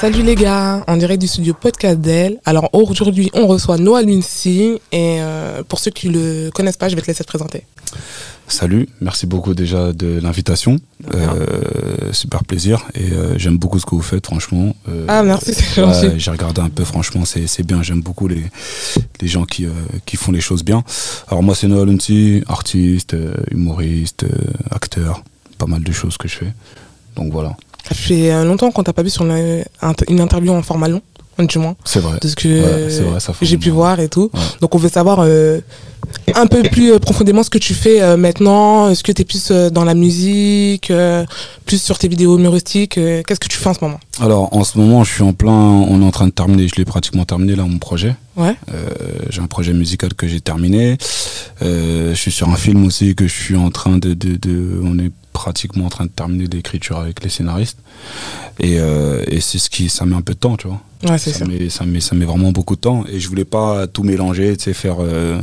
Salut les gars, en direct du studio Podcast d'elle. Alors aujourd'hui, on reçoit Noah Luncy et euh, pour ceux qui le connaissent pas, je vais te laisser te présenter. Salut, merci beaucoup déjà de l'invitation. Euh, super plaisir et euh, j'aime beaucoup ce que vous faites, franchement. Ah merci, c'est gentil. J'ai regardé un peu, franchement, c'est bien. J'aime beaucoup les, les gens qui, qui font les choses bien. Alors moi, c'est Noah Lunti, artiste, humoriste, acteur, pas mal de choses que je fais. Donc voilà, Ça fait euh, longtemps qu'on t'a pas vu sur une, une interview en format long, du moins, c'est vrai. de ce que Ouais, j'ai pu voir et tout. Ouais. Donc on veut savoir euh, un peu plus euh, profondément ce que tu fais euh, maintenant. Est-ce que tu es plus euh, dans la musique, plus sur tes vidéos humoristiques Qu'est-ce que tu fais en ce moment? Alors en ce moment, je suis en plein, on est en train de terminer, je l'ai pratiquement terminé là, mon projet. Ouais. J'ai un projet musical que j'ai terminé. Je suis sur un film aussi que je suis en train de, de, de- on est pratiquement en train de terminer l'écriture avec les scénaristes. Et, euh, et c'est ce qui, ça met un peu de temps, tu vois. Ouais, c'est ça. Ça met, ça met, ça met vraiment beaucoup de temps. Et je voulais pas tout mélanger, tu sais, faire euh,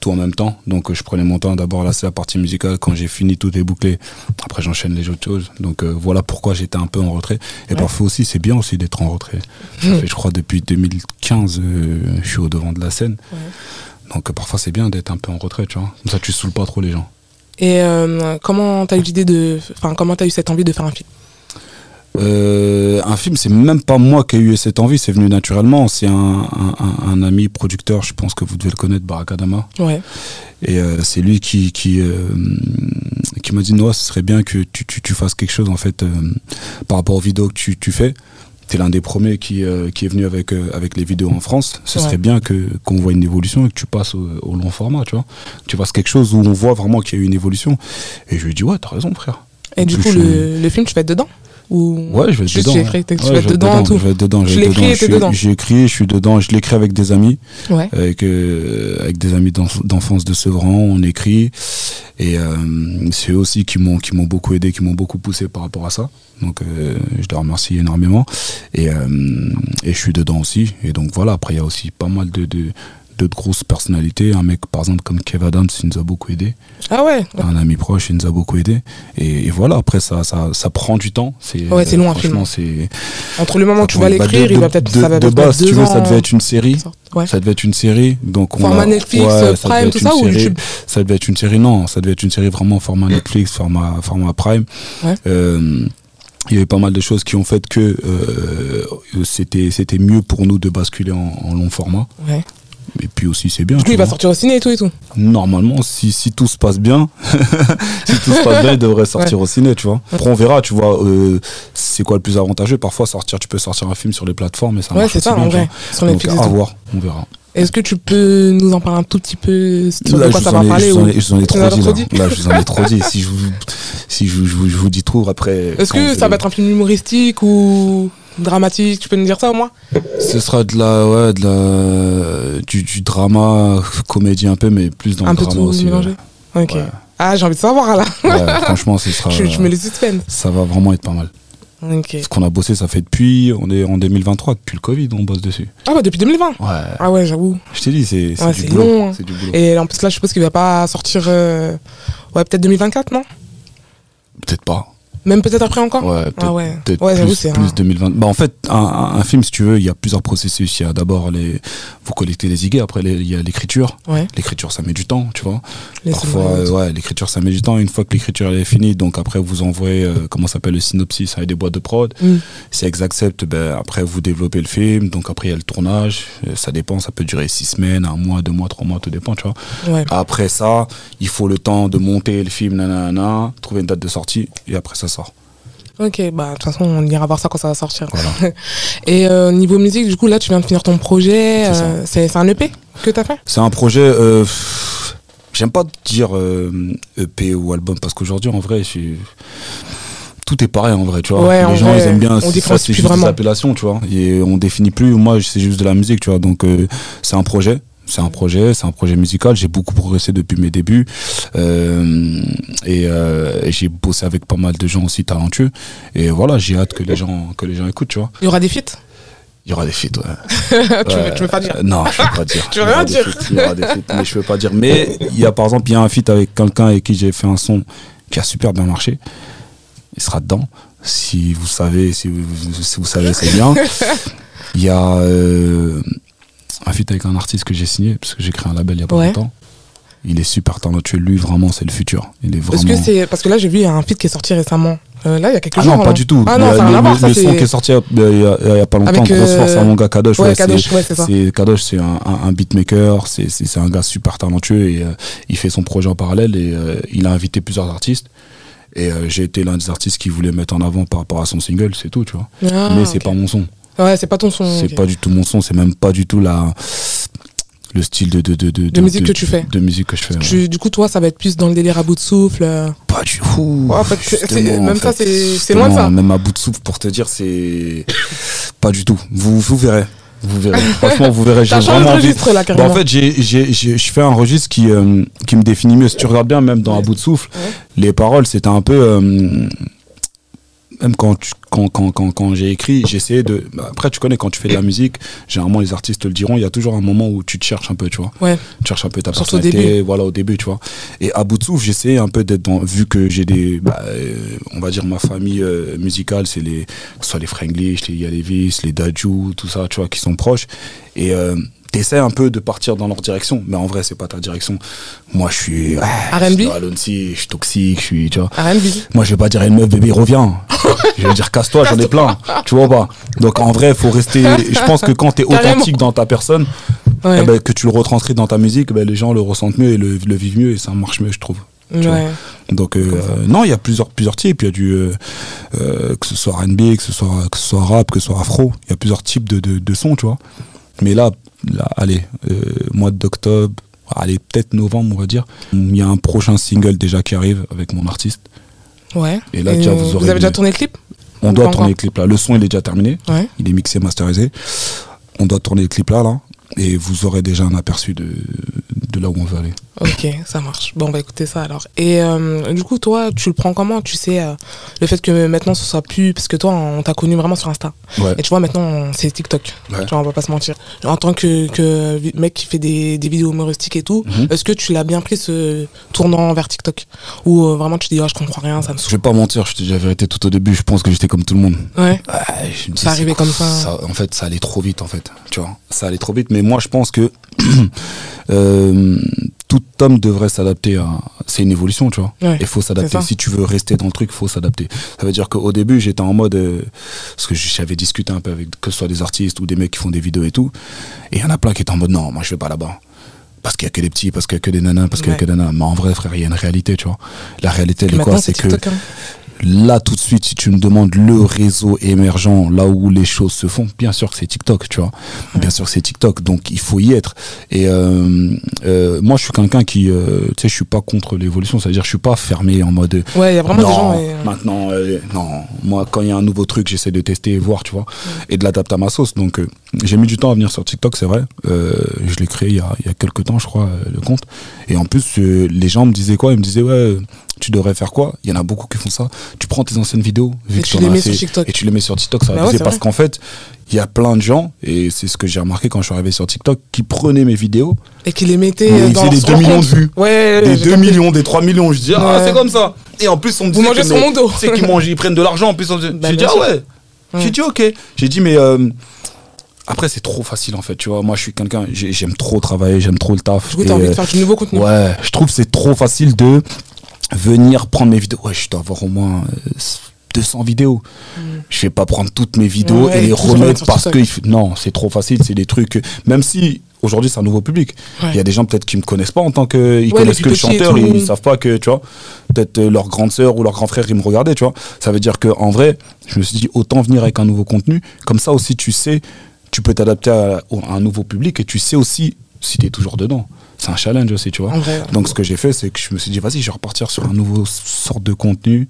tout en même temps. Donc euh, je prenais mon temps. D'abord là, c'est la partie musicale. Quand j'ai fini, tout est bouclé. Après, j'enchaîne les autres choses. Donc euh, voilà pourquoi j'étais un peu en retrait. Et Ouais. parfois aussi, c'est bien aussi d'être en retrait. Ça fait, je crois, depuis 2015, euh, je suis au devant de la scène. Ouais. Donc parfois, c'est bien d'être un peu en retrait, tu vois. Comme ça, tu saoules pas trop les gens. Et euh, comment t'as eu l'idée de, enfin comment t'as eu cette envie de faire un film? Euh, un film, c'est même pas moi qui ai eu cette envie, c'est venu naturellement. C'est un, un- un- un ami producteur, je pense que vous devez le connaître, Barakadama. Ouais. Et euh, c'est lui qui, qui, euh, qui m'a dit Noah, ce serait bien que tu, tu, tu fasses quelque chose en fait par rapport aux vidéos que tu, tu fais. Es l'un des premiers qui, euh, qui est venu avec, euh, avec les vidéos en France. Ce Ouais. serait bien que qu'on voit une évolution et que tu passes au, au long format, tu vois. Tu fasses quelque chose où on voit vraiment qu'il y a eu une évolution. Et je lui ai dit Ouais, t'as raison, frère. Et du coup, le, le film, tu vas être dedans? Ou Ouais, je vais être Juste dedans. ouais. tu Ouais, vas je vais dedans, tout. Je vais être dedans. je l'écris et Je t'es suis- dedans. Écrit, je suis dedans. Je l'écris avec des amis. Ouais. avec, euh, avec des amis d'enf- d'enfance de Sevran, on écrit. Et euh, c'est eux aussi qui m'ont qui m'ont beaucoup aidé, qui m'ont beaucoup poussé par rapport à ça. Donc euh, je les remercie énormément. Et, euh, et je suis dedans aussi. Et donc voilà, après il y a aussi pas mal de, de, de grosses personnalités. Un mec par exemple comme Kev Adams, il nous a beaucoup aidé. Ah ouais Un ami proche, il nous a beaucoup aidé. Et, et voilà, après ça, ça, ça prend du temps. C'est, Ouais, c'est long, un Franchement, c'est... Entre le moment où tu vas Bah, l'écrire, il va peut-être. de, ça va de base, tu veux, ça devait être une série. Ouais. Ça devait être une série. Donc on Format a- Netflix, ouais, Prime, devait tout être ça, une ou série. YouTube Ça devait être une série, non. Ça devait être une série vraiment format Netflix, format, format Prime. Ouais. Euh, il y avait pas mal de choses qui ont fait que euh, c'était c'était mieux pour nous de basculer en, en long format. Ouais. Et puis aussi, c'est bien. Du coup, il va sortir au ciné et tout et tout. Normalement, si, si tout se passe bien, si tout se passe bien, il devrait sortir au ciné, tu vois. Après, on verra, tu vois, euh, c'est quoi le plus avantageux. Parfois, sortir, tu peux sortir un film sur les plateformes et ça Ouais, marche c'est ça, bien, en vrai. Sur Donc, à voir, on verra. Est-ce que tu peux nous en parler un tout petit peu sur Là, quoi je ça vous en va ai- parler je vous en ou... ai- je vous en ai Tu trop dit, là. je vous en ai trop dit. Si je vous, si je, je je vous dis trop, après. Est-ce que ça va être un film humoristique ou dramatique Tu peux nous dire ça au moins? Ce sera de la, ouais, de la, du, du drama, comédie un peu, mais plus dans Un le peu drama tout aussi. mélangé ouais. Ok. Ouais. Ah, j'ai envie de savoir là. Ouais, franchement, ce sera. je, je mets les suspens. Ça va vraiment être pas mal. Ok. Ce qu'on a bossé, ça fait depuis, on est en 2023, depuis le Covid, on bosse dessus. Ah ouais, depuis 2020 Ouais. Ah ouais, j'avoue. Je t'ai dit, c'est Ouais, du boulot. long, hein. Du boulot. Et en plus là, je suppose qu'il va pas sortir... euh, Ouais, peut-être 2024, non? Peut-être pas. Même peut-être après encore Ouais, peut-être Ah ouais. peut-être Ouais, plus, c'est plus un- 2020. Bah, en fait, un, film, si tu veux, il y a plusieurs processus. Il y a d'abord les, vous collectez les idées, après il y a l'écriture. Ouais. L'écriture, ça met du temps, tu vois. Les Parfois, euh, ouais, l'écriture, ça met du temps. Une fois que l'écriture est finie, donc après vous envoyez, euh, comment s'appelle, le synopsis avec des boîtes de prod. Mm. Si elles acceptent, ben, après vous développez le film. Donc après il y a le tournage. Euh, Ça dépend, ça peut durer six semaines, un mois, deux mois, trois mois, tout dépend, tu vois. Ouais. Après ça, il faut le temps de monter le film, nanana, trouver une date de sortie, et après ça sort. Ok, bah de toute façon, on ira voir ça quand ça va sortir. Voilà. Et euh, niveau musique, du coup, là, tu viens de finir ton projet. C'est euh, un EP que t'as fait? C'est un projet. euh, J'aime pas dire EP ou album parce qu'aujourd'hui, en vrai, je suis- tout est pareil en vrai, tu vois. Ouais, Les gens, vrai, ils aiment bien. ça, c'est juste des vraiment. appellations, tu vois. Et on définit plus. Moi, c'est juste de la musique, tu vois. Donc, euh, c'est un projet. C'est un projet, c'est un projet musical. J'ai beaucoup progressé depuis mes débuts Euh, et, euh, et j'ai bossé avec pas mal de gens aussi talentueux. Et voilà, j'ai hâte que les gens que les gens écoutent, tu vois. Il y aura des feats? Il y aura des feats, ouais. tu, veux, Ouais. tu veux pas dire? Euh, Non, je veux pas dire. Tu veux rien dire? feats, Il y aura des feats, mais je veux pas dire. Mais il y a par exemple, il y a un feat avec quelqu'un avec qui j'ai fait un son qui a super bien marché. il sera dedans. Si vous savez, si vous, si vous savez, c'est bien. Il y a un feat avec un artiste que j'ai signé, parce que j'ai créé un label il y a pas Ouais. longtemps. Il est super talentueux. Lui, vraiment, c'est le futur. Il est Est-ce vraiment. que c'est parce que là j'ai vu un feat qui est sorti récemment. Euh, là il y a quelques Ah jours. non, pas là. du tout. Ah non, le le- ça, le son qui est sorti euh, il y a, il y pas longtemps, Avec, grosse euh, force à mon gars Kadosh. ouais, ouais, Kadosh, c'est- ouais, c'est ça. c'est Kadosh, c'est un, un- un beatmaker, c'est un gars super talentueux et euh, il fait son projet en parallèle et il a invité plusieurs artistes. Et j'ai été l'un des artistes qui voulait mettre en avant par rapport à son single, c'est tout, tu vois. Ah, Mais c'est ok. pas mon son. Ouais, c'est pas ton son. C'est pas du tout mon son, c'est même pas du tout la le style de de de, De musique que tu fais. De musique que je fais. ouais. Tu- du coup, toi, ça va être plus dans le délire à bout de souffle. euh. Pas du tout. Ouais, en fait, même en ça, fait. c'est- c'est loin de ça. Même à bout de souffle, pour te dire, c'est pas du tout. Vous, vous verrez. Vous verrez. Franchement, vous verrez. J'ai vraiment envie. registre là, Bah, en fait, j'ai, je fais un registre qui, euh, qui me définit mieux. Si tu regardes bien, même dans Ouais. À bout de souffle, les paroles, c'était un peu. euh, même quand, tu- quand, quand, quand, quand j'ai écrit, j'essayais de. bah, après, tu connais, quand tu fais de la musique, généralement, les artistes te le diront, il y a toujours un moment où tu te cherches un peu, tu vois. Ouais. Tu cherches un peu ta Surtout au personnalité, voilà, au début, tu vois. Et à bout de souffle, j'essayais un peu d'être dans. Vu que j'ai des. bah, euh, on va dire, ma famille euh, musicale, c'est les. Que ce soit les Franglish, les Yalevis, les Dajou, tout ça, tu vois, qui sont proches. Et. Euh, T'essaies un peu de partir dans leur direction, mais en vrai, c'est pas ta direction. Moi, je suis. ouais, R&B? Je suis je toxique, je suis. Tu vois. R&B. Moi, je vais pas dire à une meuf, bébé, reviens. je vais dire, casse-toi, j'en ai plein. Tu vois pas? Donc, en vrai, faut rester. Je pense que quand t'es authentique dans ta personne, Ouais. eh ben, que tu le retranscris dans ta musique, ben, les gens le ressentent mieux et le, le vivent mieux et ça marche mieux, je trouve. ouais. Donc, euh, euh, non, il y a plusieurs, plusieurs types. Il y a du. euh, euh, que ce soit RB, que ce soit, que ce soit rap, que ce soit afro. Il y a plusieurs types de, de, de sons, tu vois. Mais là, là allez, euh, mois d'octobre, allez, peut-être novembre, on va dire. Il y a un prochain single déjà qui arrive avec mon artiste. Ouais. Et là, déjà, vous aurez avez déjà tourné le clip On doit tourner le clip là. Le son, il est déjà terminé. Ouais. Il est mixé, masterisé. On doit tourner le clip là, là. Et vous aurez déjà un aperçu de, de là où on veut aller. Ok, ça marche. Bon, on va écouter ça alors. Et euh, du coup, toi, tu le prends comment? Tu sais, euh, le fait que maintenant ce soit plus. Parce que toi, on t'a connu vraiment sur Insta. Ouais. Et tu vois, maintenant, c'est TikTok. Ouais. Tu vois, on va pas se mentir. En tant que, que mec qui fait des, des vidéos humoristiques et tout, Mhm. est-ce que tu l'as bien pris ce tournant vers TikTok? Ou euh, vraiment tu dis, ah, je comprends rien, ça me Je saoule vais pas mentir, je te dis la vérité, tout au début, je pense que j'étais comme tout le monde. Ouais. Ouais, je me dis, Ça arrivait c'est quoi comme ça. En fait, ça allait trop vite, en fait. Tu vois, ça allait trop vite. Mais moi, je pense que euh, tout homme devrait s'adapter à. C'est une évolution, tu vois. Ouais, Il faut s'adapter. Si tu veux rester dans le truc, il faut s'adapter. Ça veut dire qu'au début, j'étais en mode. euh, parce que j'avais discuté un peu avec que ce soit des artistes ou des mecs qui font des vidéos et tout. Et il y en a plein qui étaient en mode non, moi, je vais pas là-bas. Parce qu'il y a que des petits, parce qu'il y a que des nanas, parce qu'il y a que des nanas. Mais en vrai, frère, il y a une réalité, tu vois. La réalité, elle est quoi c'est que hein. Là tout de suite si tu me demandes le réseau émergent là où les choses se font bien sûr que c'est TikTok tu vois. Bien sûr que c'est TikTok donc il faut y être. Et euh, euh, moi je suis quelqu'un qui euh, tu sais je suis pas contre l'évolution c'est à dire je suis pas fermé en mode Ouais, il y a vraiment non, des gens. ouais, euh, maintenant euh, non. Moi quand il y a un nouveau truc j'essaie de tester et voir tu vois. Et de l'adapter à ma sauce. Donc euh, j'ai mis du temps à venir sur TikTok c'est vrai. Euh, je l'ai créé il y a, il y a quelques temps je crois le compte. Et en plus euh, les gens me disaient quoi? Ils me disaient ouais tu devrais faire quoi? Il y en a beaucoup qui font ça. Tu prends tes anciennes vidéos, vu Et que tu les mets fait, sur TikTok. et tu les mets sur TikTok, ça va Bah ouais, c'est parce qu'en fait, il y a plein de gens, et c'est ce que j'ai remarqué quand je suis arrivé sur TikTok, qui prenaient mes vidéos, Et qui les mettaient Mais ils faisaient des sur 2 leur millions de vues. Ouais, des j'ai 2 capté. millions, des 3 millions. Je dis, ah, c'est comme ça. Et en plus, on me Vous disait mangez sur mon dos. Sais qu'ils mangent, ils prennent de l'argent. En plus, on- Bah, j'ai dit, ah ouais. J'ai dit, ok. J'ai dit, mais. euh, après, c'est trop facile en fait, tu vois. Moi, je suis quelqu'un, j'ai- j'aime trop travailler, j'aime trop le taf. Du coup, Et, t'as envie de faire du nouveau contenu. Ouais, je trouve que c'est trop facile de venir prendre mes vidéos. Ouais, je dois avoir au moins euh, 200 vidéos. Je vais pas prendre toutes mes vidéos Ouais, et les remettre parce que non, c'est trop facile. C'est des trucs. Même si aujourd'hui c'est un nouveau public, il y a des gens peut-être qui me connaissent pas en tant que ils Ouais, connaissent que le et chanteur, tout. ils, ils savent pas que tu vois. Peut-être euh, leur grande sœur ou leur grand frère ils me regardaient, tu vois. Ça veut dire que en vrai, je me suis dit autant venir avec un nouveau contenu. Comme ça aussi, tu sais, tu peux t'adapter à, à un nouveau public et tu sais aussi si tu es toujours dedans. C'est un challenge aussi, tu vois. Vrai. Donc ce que j'ai fait, c'est que je me suis dit, vas-y, je vais repartir sur un nouveau sorte de contenu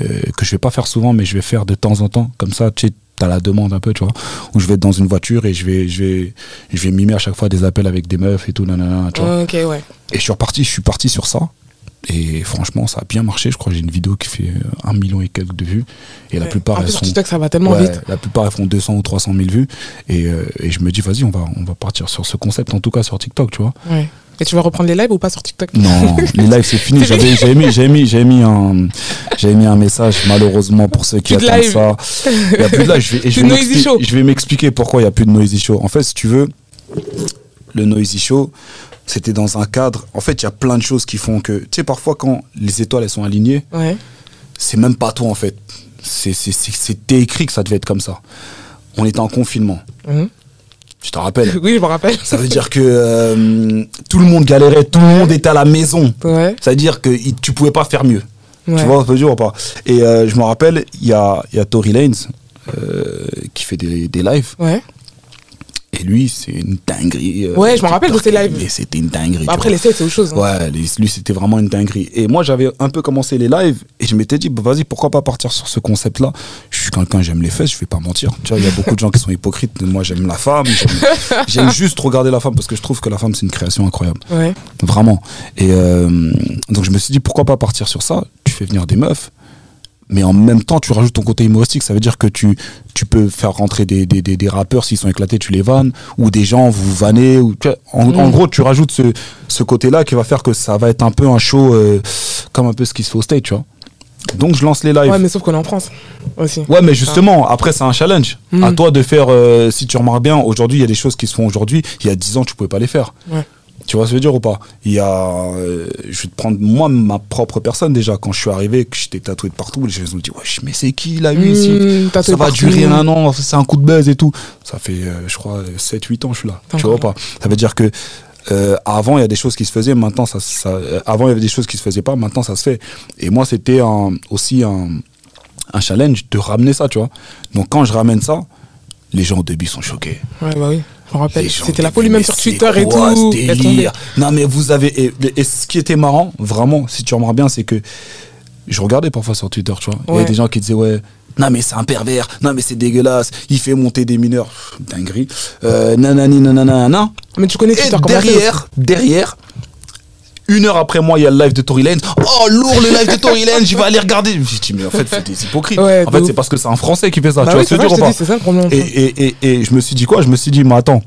euh, que je vais pas faire souvent, mais je vais faire de temps en temps. Comme ça, tu sais, as la demande un peu, tu vois. Où je vais être dans une voiture et je vais, je vais, je vais mimer à chaque fois des appels avec des meufs et tout, nanana, tu vois. Ouais. Et je suis reparti, je suis parti sur ça. Et franchement, ça a bien marché. Je crois que j'ai une vidéo qui fait euh, un million et quelques de vues. Et la plupart, en elles sont. TikTok, ça va tellement Ouais, vite. la plupart elles font 200 ou 300 000 vues et, euh, et je me dis vas-y on va on va partir sur ce concept en tout cas sur TikTok tu vois Ouais. Et tu vas reprendre les lives ou pas sur TikTok? Non, les lives c'est fini. J'avais, j'avais mis, j'avais mis, j'avais mis un, j'avais mis un message malheureusement pour ceux qui attendent live. ça. Il y a plus de live. Je vais, je vais Noisy m'expliquer- Show. je vais m'expliquer pourquoi il y a plus de noisy show. En fait, si tu veux, le noisy show, c'était dans un cadre. En fait, il y a plein de choses qui font que, tu sais, parfois quand les étoiles elles sont alignées, Ouais. c'est même pas toi en fait. C'était écrit que ça devait être comme ça. On était en confinement. Mhm. Je te rappelle. Oui, je me rappelle. Ça veut dire que euh, tout le monde galérait, tout le monde était à la maison. Ouais. Ça veut dire que tu pouvais pas faire mieux. ouais. Tu vois, veux dire ou pas Et euh, je me rappelle, il y a, y a Tory Lanez euh, qui fait des, des lives. Ouais. Et lui, c'est une dinguerie. euh, Ouais, je me rappelle de ses lives. Et c'était une dinguerie. Bah, après, les sets, c'est autre chose. hein. Ouais, les- lui c'était vraiment une dinguerie. Et moi j'avais un peu commencé les lives et je m'étais dit, bah, vas-y, pourquoi pas partir sur ce concept-là? Je suis quelqu'un, j'aime les fesses, je vais pas mentir. Tu vois, il y a beaucoup de gens qui sont hypocrites. Moi j'aime la femme, j'aime- j'aime juste regarder la femme parce que je trouve que la femme c'est une création incroyable. Ouais. Vraiment. Et euh, donc je me suis dit, pourquoi pas partir sur ça? Tu fais venir des meufs. Mais en même temps, tu rajoutes ton côté humoristique. Ça veut dire que tu, tu peux faire rentrer des, des, des, des rappeurs, s'ils sont éclatés, tu les vannes. Ou des gens, vous vannez. Ou, tu vois, en, en Mm. gros, tu rajoutes ce, ce côté-là qui va faire que ça va être un peu un show euh, comme un peu ce qui se fait au stage, tu vois. Donc je lance les lives. Ouais, mais sauf qu'on est en France aussi. Ouais, mais justement, après, c'est un challenge. Mm. À toi de faire, euh, si tu remarques bien, aujourd'hui, il y a des choses qui se font aujourd'hui. Il y a 10 ans, tu pouvais pas les faire. Ouais. Tu vois ce que je veux dire ou pas? Il y a. euh, je vais te prendre, moi, ma propre personne déjà. Quand je suis arrivé, que j'étais tatoué de partout, les gens ont dit Wesh, mais c'est qui là, lui ici Mmh, tatoué Ça va partout. durer un an, c'est un coup de buzz et tout. Ça fait, euh, je crois, 7-8 ans, je suis là. Tu vois pas? Ça veut dire que. euh, avant, il y a des choses qui se faisaient, maintenant, ça, ça- avant, il y avait des choses qui se faisaient pas, maintenant, ça se fait. Et moi, c'était aussi un, un challenge de ramener ça, tu vois. Donc, quand je ramène ça, les gens au début sont choqués. Ouais, bah oui. Je me rappelle. C'était la folie même sur Twitter et tout. Non, mais vous avez. Et, et ce qui était marrant, vraiment, si tu remarques bien, c'est que je regardais parfois sur Twitter, tu vois. Il y Ouais. a des gens qui disaient, ouais. Non mais c'est un pervers, non mais c'est dégueulasse, il fait monter des mineurs, dinguerie, euh, nanani nanana nanana. Mais tu connais Et Twitter comment derrière, derrière, une heure après moi, il y a le live de Tory Lanez. Oh lourd le live de Tory Lanez, je vais aller regarder. Je me suis dit, mais en fait, c'est des hypocrites. Ouais, en fait, c'est parce que c'est un Français qui fait ça. Bah tu oui, vois ce que je veux dire dis, c'est ça le problème. et, et, et, et je me suis dit quoi? Je me suis dit, mais attends,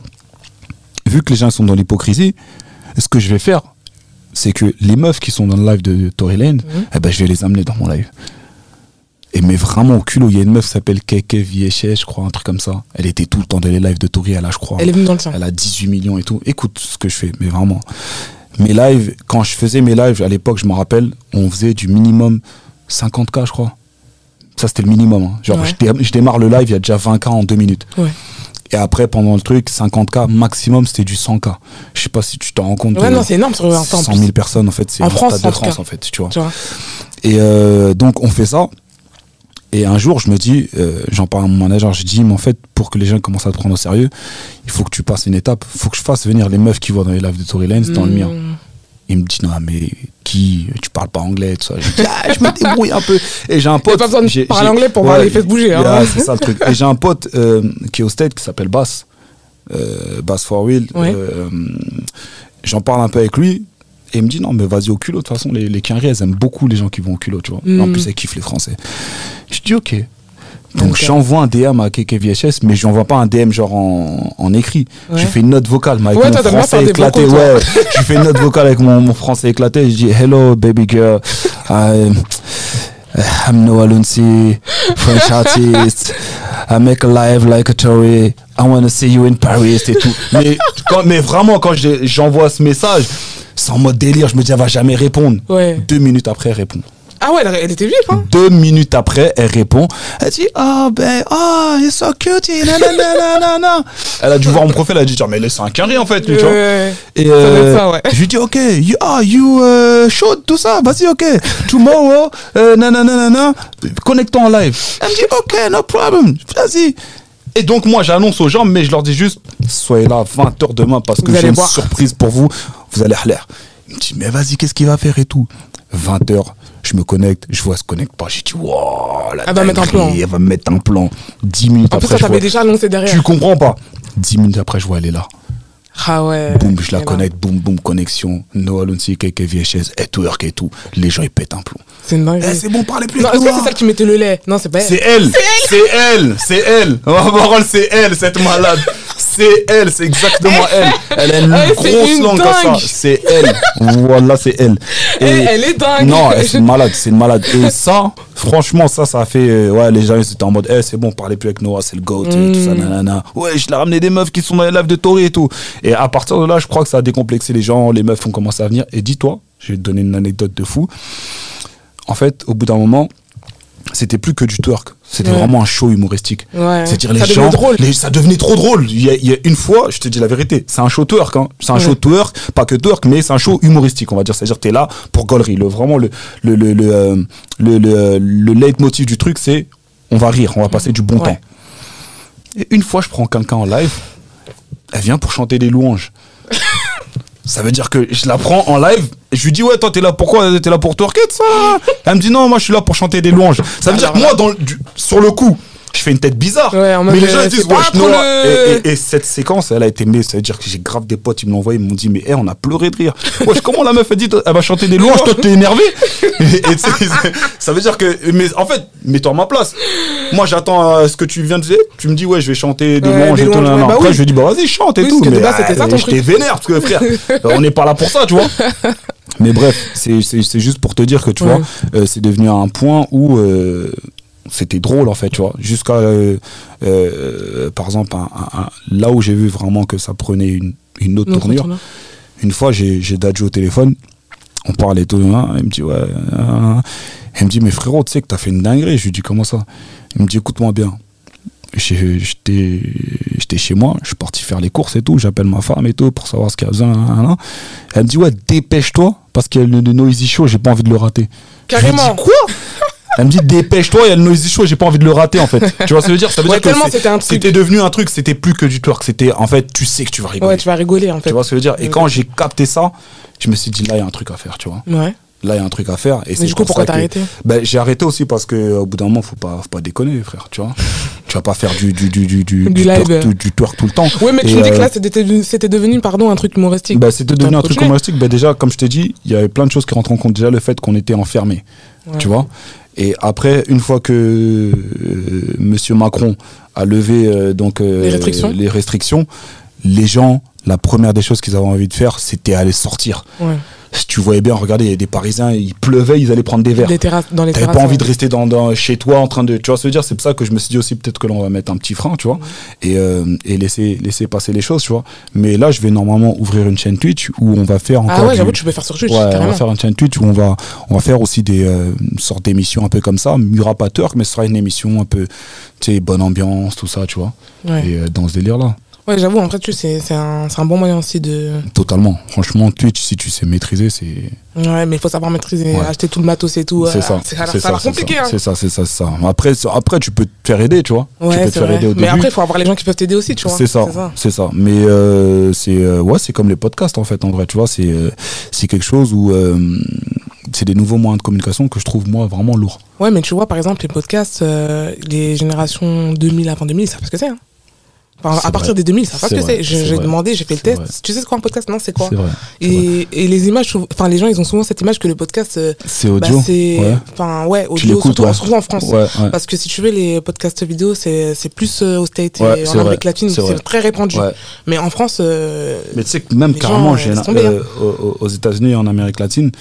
vu que les gens sont dans l'hypocrisie, ce que je vais faire, c'est que les meufs qui sont dans le live de Tory Lane, Mhm. eh ben, je vais les amener dans mon live. Et mais vraiment au culot, il y a une meuf qui s'appelle Keke Vieche, je crois, un truc comme ça. Elle était tout le temps dans les lives de Tory, elle a, je crois. Elle est venue dans le tien. Elle a 18 millions et tout. Écoute ce que je fais, mais vraiment. Mes lives, quand je faisais mes lives, à l'époque, je me rappelle, on faisait du minimum 50K, je crois. Ça, c'était le minimum. hein. Genre, Ouais. je, dé- je démarre le live, il y a déjà 20K en deux minutes. Ouais. Et après, pendant le truc, 50K, maximum, c'était du 100K. Je sais pas si tu t'en rends compte. Ouais, euh, non, c'est énorme sur Insta en 100 plus. 000 personnes, en fait. C'est En France, de France, en fait, tu vois. Tu vois. Et euh, donc, on fait ça. Et un jour, je me dis, euh, j'en parle à mon manager, je dis, mais en fait, pour que les gens commencent à te prendre au sérieux, il faut que tu passes une étape. Il faut que je fasse venir les meufs qui voient dans les lives de Tory Lanez dans le mien. Mmh. Il me dit, non, mais qui? Tu parles pas anglais, tout ça. Je dis, ah, je me débrouille un peu. Et j'ai un T'as pote. pas besoin de parler anglais pour voir Ouais, les fesses bouger. hein. yeah, c'est ça le truc. Et j'ai un pote euh, qui est au State qui s'appelle Bass. Euh, Bass for. Ouais. Euh, J'en parle un peu avec lui. Et il me dit, non, mais vas-y au culot. De toute façon, les, les Quinri, elles aiment beaucoup les gens qui vont au culot, tu vois. Mm. En plus, elles kiffent les Français. Je dis, ok. Donc, j'envoie un DM à KKVHS, mais je n'envoie pas un DM genre en, en écrit. Ouais. Je fais une note vocale, mais avec Ouais, mon français éclaté. vocaux. Ouais, je fais une note vocale avec mon, mon français éclaté. Je dis, hello, baby girl. I, I'm Noah Luncy, French artist. I make a live like a Tory. I want to see you in Paris et tout. Mais, quand, mais vraiment, quand j'envoie ce message, c'est en mode délire. Je me dis, elle va jamais répondre. Ouais. Deux minutes après, elle répond. Ah ouais, elle, elle était vive, hein Deux minutes après, elle répond. Elle dit Oh, ben, oh, you're so cute. nanana. Elle a dû voir mon profil. Elle a dit Genre, mais c'est un carré en fait. tu vois. Ouais. Et euh, ça, ouais. je lui dis Ok, you, ah, you show tout ça. Vas-y, ok. Tomorrow, euh, nanana, nanana, connectons en live. Elle me dit Ok, no problem. Vas-y. Et donc, moi, j'annonce aux gens, mais je leur dis juste Soyez là 20h demain parce que j'ai une voir. surprise pour vous. Vous allez à l'air. Il me dit Mais vas-y, qu'est-ce qu'il va faire et tout? 20h, je me connecte, je vois, elle se connecte pas. J'ai dit Wow, la Elle va mettre un plan. Elle va me mettre un plan. 10 minutes En plus, après, ça je vois. t'avait déjà annoncé derrière. Tu comprends pas 10 minutes après, je vois, elle est là. Ah ouais. Boum, je la Eh ben, connecte, boum, boum, connexion. Noah Lunsi, KK VHS, et twerk et tout. Les gens, ils pètent un plomb. C'est une dinguerie. Eh, c'est bon, parlez plus Non, est-ce que c'est celle qui mettait le lait? Non, c'est pas elle. C'est elle, c'est elle, c'est elle. Parole, c'est elle, cette malade. C'est elle, c'est exactement elle. Elle a une Ouais, c'est grosse une langue comme ça. C'est elle. Voilà, c'est elle. Et- Elle, elle est dingue. non, elle, c'est une malade, c'est une malade. Et ça, franchement, ça, ça a fait. euh, ouais, les gens, ils étaient en mode, eh, c'est bon, parlez plus avec Noah, c'est le GOAT, et tout ça, Mm. nanana. Ouais, je l'ai ramené des meufs qui sont dans les lives de Tori et tout. Et à partir de là, je crois que ça a décomplexé les gens, les meufs ont commencé à venir. Et dis-toi, je vais te donner une anecdote de fou. En fait, au bout d'un moment, c'était plus que du twerk. C'était Ouais. vraiment un show humoristique. Ouais. C'est-à-dire les Ça devenait gens, drôle. les- ça devenait trop drôle. Il y, a, il y a une fois, je te dis la vérité, c'est un show twerk. Hein. C'est un Ouais. show twerk, pas que twerk, mais c'est un show humoristique, on va dire. C'est-à-dire t'es là pour gaulerie. Le, vraiment, le, le, le, le, euh, le, le, le leitmotiv du truc, c'est on va rire, on va passer du bon temps. Et une fois, je prends quelqu'un en live, elle vient pour chanter des louanges. Ça veut dire que je la prends en live et je lui dis ouais toi t'es là pourquoi t'es là pour twerker ça? Elle me dit non moi je suis là pour chanter des louanges. Ça veut dire que moi dans le- du- sur le coup je fais une tête bizarre. Ouais, mais les gens euh, ils disent le- Et, et- et cette séquence elle a été mais ça veut dire que j'ai grave des potes ils me l'ont envoyé ils m'ont dit mais eh, on a pleuré de rire. Wesh comment la meuf a dit elle va chanter des louanges toi t'es énervé? et, ça veut dire que mais en fait mets-toi à ma place. Moi j'attends euh, ce que tu viens de dire tu me dis ouais je vais chanter des louanges et tout. bah Après je lui dis bah vas-y chante et tout. Mais ça, euh, vénère parce que frère on n'est pas là pour ça tu vois. Mais bref, c'est juste pour te dire que tu Ouais. vois, euh, c'est devenu un point où euh, c'était drôle en fait, tu vois. Jusqu'à, euh, euh, par exemple, un- un- un- là où j'ai vu vraiment que ça prenait une, une autre Non, tournure. Une fois, j'ai j'ai Dadju au téléphone, on parlait tout, hein, il me dit ouais. euh, il me dit mais frérot, tu sais que t'as fait une dinguerie. Je lui dis comment ça? Il me dit écoute-moi bien. J'ai- J'étais j'étais chez moi, je suis parti faire les courses et tout, j'appelle ma femme et tout pour savoir ce qu'il y a besoin. Elle me dit ouais dépêche-toi parce a le, le noisy show, j'ai pas envie de le rater. Je lui Carrément. dis quoi? Elle me dit dépêche-toi, il y a le noisy show, j'ai pas envie de le rater en fait. Tu vois ce que je veux dire? Ça veut Ouais, dire que c'était devenu un truc, c'était plus que du twerk, c'était en fait tu sais que tu vas rigoler. Ouais, tu vas rigoler en fait. Tu vois ce que je veux dire? Et Ouais. quand j'ai capté ça, je me suis dit là il y a un truc à faire, tu vois. Ouais. Là il y a un truc à faire. Et Mais du coup, pour pourquoi t'as arrêté? Ben, j'ai arrêté aussi parce que au bout d'un moment faut pas faut pas déconner frère, tu vois. tu vas pas faire du du du du du, Du twerk, live. tout, du twerk tout le temps. Ouais, mais tu Et, me dis que euh, là, c'était devenu, c'était devenu, pardon, un truc humoristique. bah, c'était devenu un truc humoristique. Bah, déjà, comme je t'ai dit, il y avait plein de choses qui rentrent en compte. Déjà, le fait qu'on était enfermés, Ouais. tu vois. Et après, une fois que euh, Monsieur Macron a levé euh, donc euh, Les restrictions. les restrictions, les gens, la première des choses qu'ils avaient envie de faire, c'était aller sortir. Ouais. Si tu voyais bien, regardez, il y a des Parisiens, il pleuvait, ils allaient prendre des verres. Les terrasses, dans les T'avais terrasses. pas envie de rester dans, dans- chez toi en train de. Tu vois ce que je veux dire? C'est pour ça que je me suis dit aussi peut-être que là on va mettre un petit frein, tu vois, et, euh, et laisser, laisser passer les choses, tu vois. Mais là, je vais normalement ouvrir une chaîne Twitch où on va faire encore. Ah ouais, du- j'avoue, tu peux faire sur Twitch, Ouais, on va faire une chaîne Twitch où on va, on va faire aussi des euh, une sorte d'émissions un peu comme ça. Aura pas Turk, mais ce sera une émission un peu, tu sais, bonne ambiance, tout ça, tu vois. Ouais, Et euh, dans ce délire-là. Ouais j'avoue, en fait, c'est c'est un, un bon moyen aussi de. Totalement. Franchement, Twitch, si tu sais maîtriser, c'est. Ouais, mais il faut savoir maîtriser, Ouais. acheter tout le matos et tout. C'est euh, ça. c'est- Ça a l'air c'est ça c'est ça. hein. C'est ça, ça, ça. Après, après, tu peux te faire aider, tu vois. tu Ouais, peux te faire vrai. aider au Mais début. après, il faut avoir les gens qui peuvent t'aider aussi, tu vois. C'est ça, c'est ça. Mais euh, c'est euh, ouais, c'est comme les podcasts en fait. En vrai, tu vois, c'est c'est quelque chose où c'est des nouveaux moyens de communication que je trouve moi vraiment lourds. Ouais, mais tu vois, par exemple, les podcasts, les générations 2000 avant 2000, ils savent ce que c'est. Hein. Enfin, à partir des 2000, ils savent pas ce C'est que c'est. J'ai demandé, j'ai fait le test. vrai. Tu sais ce qu'est un podcast Non, c'est quoi et, et les images, enfin, les gens, ils ont souvent cette image que le podcast, euh, C'est bah, audio. c'est. ouais. Enfin, ouais, audio, surtout, ouais. surtout en France. Ouais. Parce que si tu veux, les podcasts vidéo, c'est c'est plus euh, aux States Ouais, et en Amérique latine, c'est très répandu. Ouais. Mais en France, euh, Mais tu sais que même carrément, j'ai un- tomber, euh, aux États-Unis et en Amérique latine,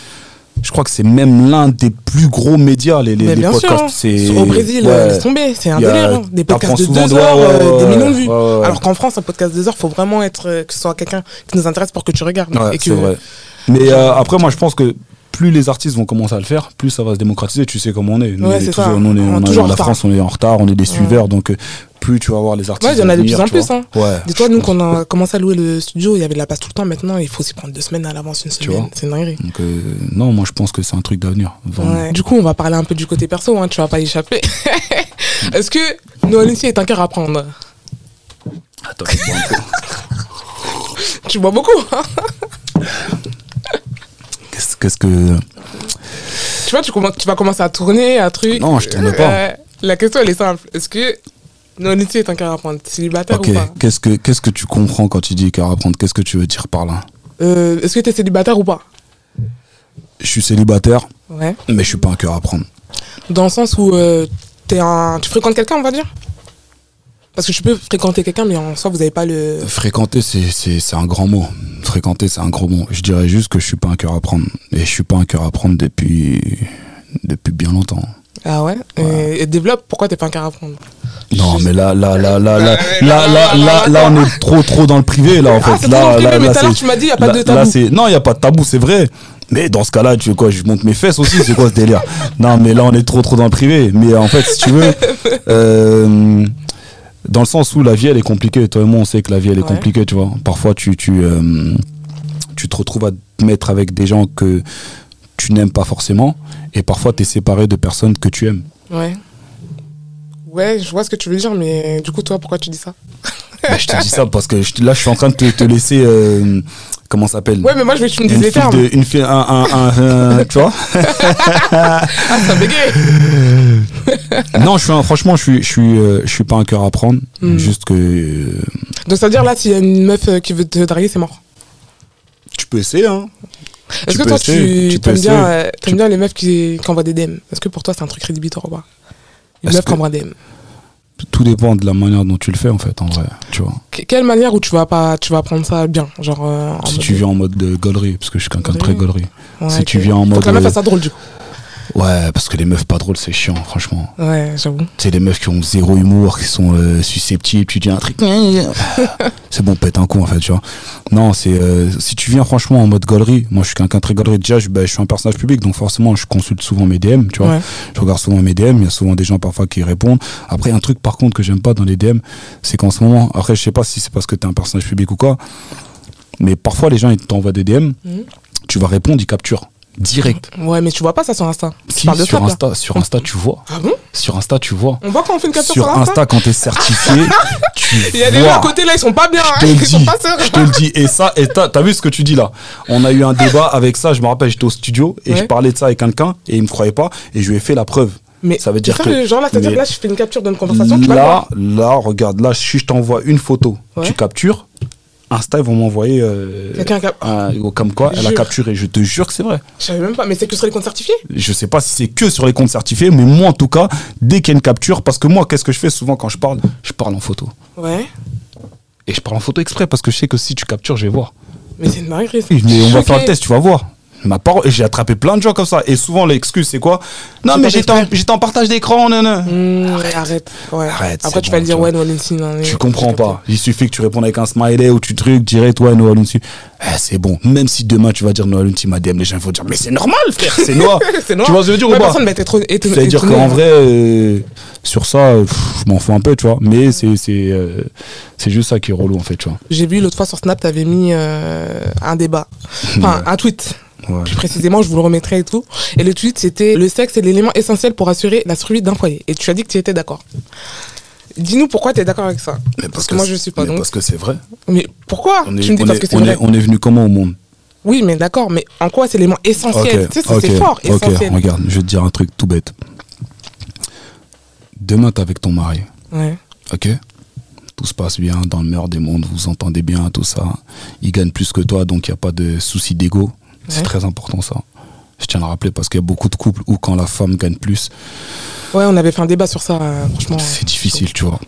je crois que c'est même l'un des plus gros médias, les, les, les podcasts. hein. C'est au Brésil, ouais. euh, laisse tomber, c'est un délire. hein. Des podcasts de deux de- heures, ouais, euh, ouais, des millions de vues. ouais, ouais. Alors qu'en France, un podcast de deux heures, faut vraiment être euh, que ce soit quelqu'un qui nous intéresse pour que tu regardes. Ouais, et que, vrai. Mais euh, après, moi, je pense que plus les artistes vont commencer à le faire, plus ça va se démocratiser. Tu sais comment on est. Nous, Ouais, est toujours- on On on a- la. France, on est en retard, on est des suiveurs. Donc, plus tu vas voir les artistes. Ouais, il y en a de plus en plus, hein. Ouais. Dis-toi, nous, quand on a commencé à louer le studio, il y avait de la place tout le temps. Maintenant, il faut s'y prendre deux semaines à l'avance, une semaine. C'est une dinguerie. Donc, euh, non, moi, je pense que c'est un truc d'avenir. Ouais. Du coup, on va parler un peu du côté perso, hein, tu vas pas y échapper. Est-ce que Noël ici est un cœur à prendre? Attends, je bois un peu. Tu bois beaucoup, hein Qu'est-ce que. Tu vois, tu, tu vas commencer à tourner, à truc. Non, je tourne pas. Euh, la question, elle est simple. Est-ce que Noël ici est un cœur à prendre Célibataire ou pas? qu'est-ce que, qu'est-ce que tu comprends quand tu dis cœur à prendre? Qu'est-ce que tu veux dire par là? Euh, Est-ce que t'es célibataire ou pas? Je suis célibataire, Ouais. mais je suis pas un cœur à prendre. Dans le sens où euh, t'es un... tu fréquentes quelqu'un, on va dire? Parce que tu peux fréquenter quelqu'un, mais en soi, vous n'avez pas le. Fréquenter, c'est, un grand mot. Fréquenter, c'est un gros mot. Je dirais juste que je suis pas un cœur à prendre. Et je suis pas un cœur à prendre depuis, depuis bien longtemps. Ah ouais, Et, et développe, pourquoi t'es pas un cœur à prendre? Non, mais là, là, là, là, là, là, là, là, là, on est trop, trop dans le privé, là, en Ah, fait. c'est Là, là, mais là, tout à l'heure, c'est- tu m'as dit, il n'y a pas là- de là, tabou. c'est- non, il n'y a pas de tabou, c'est vrai. Mais dans ce cas-là, tu veux quoi Je monte mes fesses aussi, c'est quoi ce délire? Non, mais là, on est trop, trop dans le privé. Mais en fait, si tu veux, euh, dans le sens où la vie, elle est compliquée. Toi et moi, on sait que la vie, elle est Ouais. compliquée, tu vois. Parfois, tu, tu, euh, tu te retrouves à te mettre avec des gens que tu n'aimes pas forcément. Et parfois, tu es séparé de personnes que tu aimes. Ouais. Ouais, je vois ce que tu veux dire, mais du coup, toi, pourquoi tu dis ça? Bah, je te dis ça parce que je- là, je suis en train de te, te laisser. euh, comment ça s'appelle? Ouais, mais moi, je veux que tu me dises une les file termes. de, une file, un, un, un, un- tu vois? Ah, ça bégaye Non, je suis un- franchement, je suis, je suis, euh, je suis pas un cœur à prendre. Hmm. Juste que euh, Donc, ça veut dire là, s'il y a une meuf qui veut te draguer, c'est mort. tu peux essayer, hein. Est-ce que toi, essayer, tu tu aimes bien, euh, bien les meufs qui, qui envoient des DM Est-ce que pour toi, c'est un truc rédhibitoire ou pas? Une meuf DM. Tout dépend de la manière dont tu le fais, en fait, en vrai. Tu vois. Que- Quelle manière où tu vas pas, tu vas prendre ça bien Genre, euh, en Si mode- tu viens en mode de gaulerie, parce que je suis quelqu'un de très Gaulerie. Ouais, si tu viens en Faut mode. que la meuf euh, fasse ça drôle, du coup. Ouais, parce que les meufs pas drôles, c'est chiant, franchement. Ouais, j'avoue. C'est des meufs qui ont zéro humour, qui sont euh, susceptibles, tu dis un truc. c'est bon, pète un coup en fait, tu vois. Non, c'est euh, si tu viens franchement en mode gaulerie, moi je suis quelqu'un très gaulerie. Déjà, je, bah, je suis un personnage public, donc forcément je consulte souvent mes DM, tu vois. Ouais. Je regarde souvent mes DM, il y a souvent des gens parfois qui répondent. Après, un truc par contre que j'aime pas dans les DM, c'est qu'en ce moment, après je sais pas si c'est parce que t'es un personnage public ou quoi, mais parfois les gens ils t'envoient des DM, Mhm. tu vas répondre, ils capturent direct. Ouais, mais tu vois pas ça sur Insta. Si, sur là. Insta, sur Insta tu vois. Ah bon? Sur Insta tu vois. On voit quand on fait une capture Sur sur Insta Insta, quand t'es certifié, tu Il y a des gens à côté là, ils sont pas bien. Hein. Ils sont dis, pas sereins. je te le dis. Et ça, et t'as t'as vu ce que tu dis là? On a eu un débat avec ça. Je me rappelle, j'étais au studio et Ouais. je parlais de ça avec quelqu'un et il me croyait pas et je lui ai fait la preuve. Mais Ça veut dire que- genre là, c'est-à-dire là, je fais une capture d'une conversation, tu Là, là, regarde, là, si je t'envoie une photo, Ouais. tu captures. Insta, ils vont m'envoyer euh, Quelqu'un qui a- un- comme quoi elle a capturé. Je te jure que c'est vrai. Je savais même pas, mais c'est que sur les comptes certifiés? Je sais pas si c'est que sur les comptes certifiés, mais moi en tout cas, dès qu'il y a une capture, parce que moi, qu'est-ce que je fais souvent quand je parle? Je parle en photo. Ouais. Et je parle en photo exprès parce que je sais que si tu captures, je vais voir. Mais c'est une dinguerie. Mais on va faire le test, tu vas voir. Ma parole, et j'ai attrapé plein de gens comme ça. Et souvent, l'excuse, c'est quoi? Non, mais pas j'étais en, j'étais en partage d'écran, non, non. Mmh, arrête. Ouais. Arrête, Après, c'est tu bon, vas le dire, tu ouais, non, Tu j'ai- comprends pas. Il suffit que tu répondes avec un smiley ou tu trucs, direct, ouais, Noah Lunsi. Eh, c'est bon. Même si demain tu vas dire Noah Lunsi m'a DM, les gens vont dire, mais c'est normal, frère, c'est Noah. C'est noir. Tu vois ce que je veux dire Ouais, ou pas étonné. C'est-à-dire étonné. qu'en vrai, euh, sur ça, pff, je m'en fous un peu, tu vois. Mais c'est, c'est, euh, c'est juste ça qui est relou, en fait, tu vois. J'ai vu l'autre fois sur Snap, t'avais mis euh, un débat. Enfin, un tweet. Ouais. Plus précisément, je vous le remettrai et tout. Et le tweet, c'était Le sexe est l'élément essentiel pour assurer la survie d'un foyer. Et tu as dit que tu étais d'accord. Dis-nous pourquoi tu es d'accord avec ça. Mais Parce que moi, je suis pas, mais donc. Parce que c'est vrai. Mais pourquoi On est, Tu me dis on parce est- que c'est vrai. est- on est venu comment au monde? Oui, mais d'accord, mais en quoi c'est l'élément essentiel? Tu sais, c'est fort, ok, essentiel. regarde, je vais te dire un truc tout bête. Demain, t'es avec ton mari, Ouais. ok? Tout se passe bien, dans le meilleur des mondes, vous entendez bien, tout ça. Il gagne plus que toi, donc il n'y a pas de souci d'ego. C'est Ouais. très important, ça. Je tiens à le rappeler parce qu'il y a beaucoup de couples où quand la femme gagne plus, Ouais, on avait fait un débat sur ça, euh, franchement. c'est difficile, tu vois.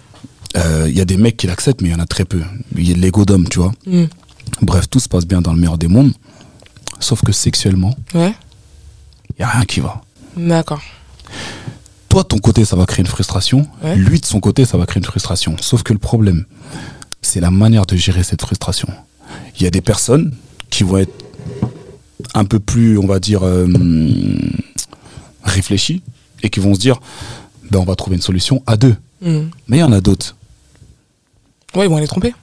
Euh, Il y a des mecs qui l'acceptent, mais il y en a très peu. Il y a l'ego d'homme, tu vois. Hmm. Bref, tout se passe bien dans le meilleur des mondes. Sauf que sexuellement, Ouais, il n'y a rien qui va. d'accord. Toi, de ton côté, ça va créer une frustration. Ouais. Lui, de son côté, ça va créer une frustration. Sauf que le problème, c'est la manière de gérer cette frustration. Il y a des personnes qui vont être un peu plus, on va dire, euh, réfléchies et qui vont se dire, ben, on va trouver une solution à deux. Hmm. Mais il y en a d'autres. Ouais, ils vont aller tromper.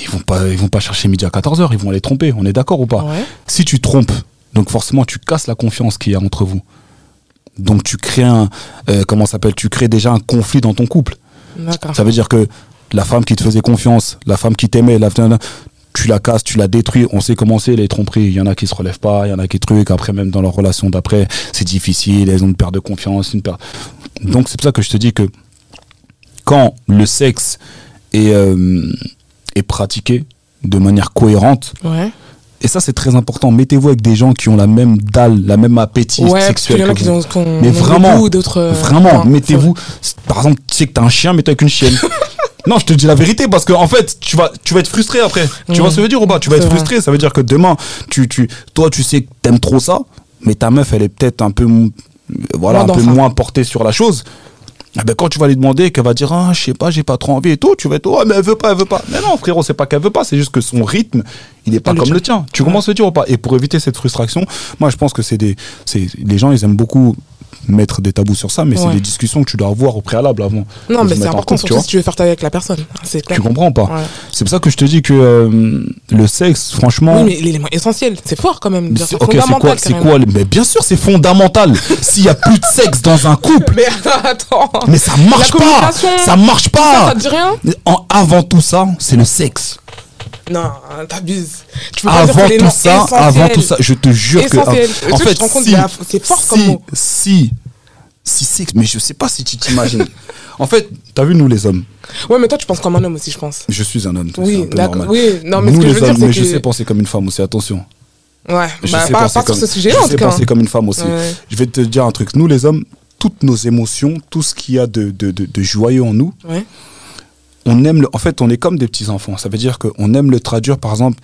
Ils vont pas, ils vont pas chercher midi à 14h, ils vont aller tromper. On est d'accord ou pas? Ouais. Si tu trompes, donc forcément tu casses la confiance qu'il y a entre vous. Donc tu crées un, euh, comment s'appelle? Tu crées déjà un conflit dans ton couple. Ça veut dire que la femme qui te faisait confiance, la femme qui t'aimait, la, tu la casses, tu la détruis. On sait comment c'est les tromperies. Il y en a qui se relèvent pas, il y en a qui truquent. Après, même dans leur relation d'après, c'est difficile. Elles ont une perte de confiance, une perte. Donc c'est pour ça que je te dis que quand le sexe est, euh, est pratiqué de manière cohérente, Ouais. et ça c'est très important. Mettez-vous avec des gens qui ont la même dalle, la même appétit Ouais, sexuel. que qui vous. ont, Mais vraiment, euh, Vraiment, mettez-vous. Par exemple, tu sais que t'as un chien, mets-toi avec une chienne. Non, je te dis la vérité parce que en fait, tu vas, tu vas être frustré après. Tu vois ce que je veux dire ou pas? Tu vas être vrai. frustré. Ça veut dire que demain, tu, tu, toi, tu sais que t'aimes trop ça, mais ta meuf, elle est peut-être un peu, voilà, Moins un peu ça. moins portée sur la chose. Eh ben, quand tu vas lui demander, qu'elle va dire, ah, je sais pas, j'ai pas trop envie et tout, tu vas être, oh, mais elle veut pas, elle veut pas. Mais non, frérot, c'est pas qu'elle veut pas, c'est juste que son rythme, il est pas le comme le tien. Tu commences à dire ou pas Et pour éviter cette frustration, moi, je pense que c'est des, c'est, les gens, ils aiment beaucoup mettre des tabous sur ça, mais c'est Ouais. des discussions que tu dois avoir au préalable avant. Non, mais c'est important, surtout si tu veux faire ta vie avec la personne. C'est clair. Tu comprends pas Ouais. C'est pour ça que je te dis que euh, le sexe, franchement. Oui, mais l'élément essentiel, c'est fort quand même. C'est c'est- ok, c'est fondamental, quoi, c'est quoi le- Mais bien sûr, c'est fondamental. S'il y a plus de sexe dans un couple, Mais attends. mais ça marche La pas. Ça marche Ça, pas. ça te dit rien? En- avant tout ça, c'est le sexe. Non, t'abuses. Tu peux pas dire que Avant tout ça, avant tout ça, je te jure que. Essentiel. En Tu fait, te rends compte si, la- c'est fort comme si, mot. si, si sexe, mais je sais pas si tu t'imagines. en fait, t'as vu nous les hommes. Ouais, mais toi, tu penses comme un homme aussi, je pense. Je suis un homme. Oui, d'accord. Oui, non, mais nous ce que les je veux dire, hommes, mais c'est je que. sais penser comme une femme aussi. Attention. Ouais, Je bah, sais pas, penser pas sur comme- ce sujet-là, je en sais tout cas. penser comme une femme aussi. Ouais. Je vais te dire un truc. Nous, les hommes, toutes nos émotions, tout ce qu'il y a de, de, de, de joyeux en nous, Ouais. On aime le, en fait, on est comme des petits enfants. Ça veut dire qu'on aime le traduire, par exemple,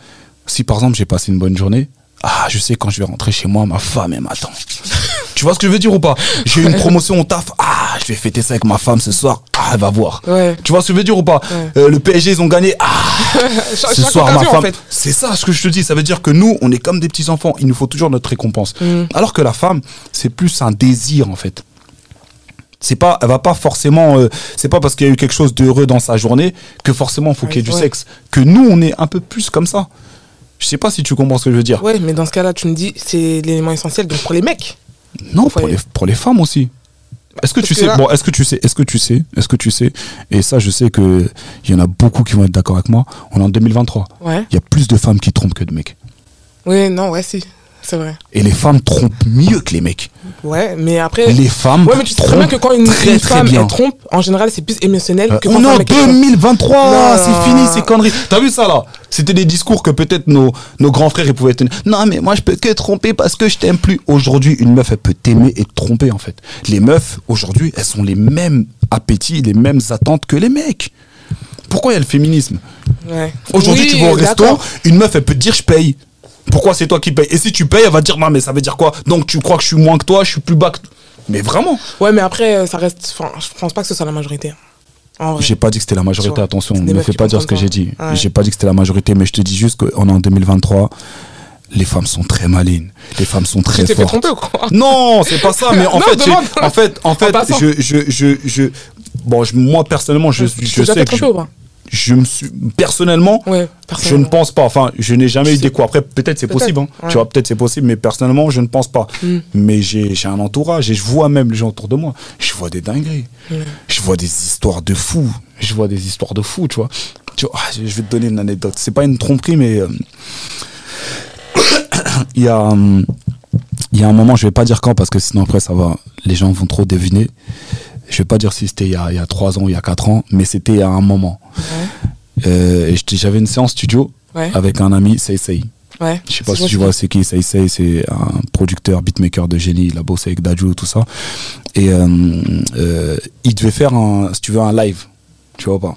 si par exemple j'ai passé une bonne journée, ah, je sais quand je vais rentrer chez moi, ma femme, elle m'attend. tu vois ce que je veux dire ou pas? J'ai eu une promotion au taf, ah, je vais fêter ça avec ma femme ce soir, ah, elle va voir. Ouais. Tu vois ce que je veux dire ou pas? Ouais. Euh, Le PSG, ils ont gagné, ah, ce soir, ma femme. en fait. C'est ça ce que je te dis. Ça veut dire que nous, on est comme des petits enfants. Il nous faut toujours notre récompense. Mm. Alors que la femme, c'est plus un désir en fait. C'est pas, elle va pas forcément. euh, c'est pas parce qu'il y a eu quelque chose d'heureux dans sa journée que forcément il faut qu'il y ait du Ouais. sexe. Que nous, on est un peu plus comme ça. Je sais pas si tu comprends ce que je veux dire. Ouais, mais dans ce cas-là, tu me dis, c'est l'élément essentiel donc pour les mecs. Non, pour Ouais. les, pour les femmes aussi. Est-ce que tu sais bon est-ce que tu sais est-ce que tu sais est-ce que tu sais et ça je sais que il y en a beaucoup qui vont être d'accord avec moi on est en 2023 Ouais. il y a plus de femmes qui trompent que de mecs Oui, non, ouais, si. C'est vrai. et les femmes trompent mieux que les mecs Ouais, mais après. les femmes Ouais, mais tu sais très bien que quand une, très, une femme elle trompe, en général, c'est plus émotionnel Euh, que on quand est un en mec elle trompe. 2023, Non. c'est fini ces conneries. T'as vu ça là? C'était des discours que peut-être nos, nos grands frères ils pouvaient tenir. Non mais moi je peux que tromper parce que je t'aime plus. Aujourd'hui une meuf elle peut t'aimer et te tromper en fait. Les meufs aujourd'hui elles ont les mêmes appétits, les mêmes attentes que les mecs. Pourquoi il y a le féminisme? Ouais. Aujourd'hui Oui, tu vas au resto, une meuf elle peut te dire je paye. Pourquoi c'est toi qui paye Et si tu payes elle va dire non mais ça veut dire quoi Donc tu crois que je suis moins que toi, je suis plus bas que mais vraiment, Ouais, mais après, euh, ça reste. Enfin, je pense pas que ce soit la majorité. Vrai. J'ai pas dit que c'était la majorité, attention, ne me fais pas dire ce que j'ai dit. Ouais. J'ai pas dit que c'était la majorité, mais je te dis juste qu'on est en 2023. Les femmes sont très malines. Les femmes sont Tu très t'es fait fortes. tromper ou quoi? Non, c'est pas ça, mais en Non, fait, en fait, en fait, je, je, je, je, bon, je- moi personnellement, je, Tu je déjà sais que je, ou pas? Je me suis, personnellement, Ouais, je ne pense pas. Enfin, je n'ai jamais Je eu coups. Après, peut-être c'est possible. hein. ouais. Tu vois, peut-être c'est possible, mais personnellement, je ne pense pas. Mm. Mais j'ai j'ai un entourage et je vois même les gens autour de moi. Je vois des dingueries. Mm. Je vois des histoires de fous. Je vois des histoires de fous, tu vois. Tu vois, ah, je je vais te donner une anecdote. C'est pas une tromperie, mais euh, il y a. hum, il y a un moment, je vais pas dire quand parce que sinon après ça va, les gens vont trop deviner. Je vais pas dire si c'était il y a, il y a 3 ans ou il y a 4 ans, mais c'était à un moment. Ouais. Euh, j'avais une séance studio Ouais. avec un ami, Sei Sei. Ouais. Je sais pas si tu vois c'est qui Sei Sei, c'est un producteur, beatmaker de génie, il a bossé avec Daju, tout ça. Et euh, euh, il devait faire un, si tu veux, un live, tu vois pas.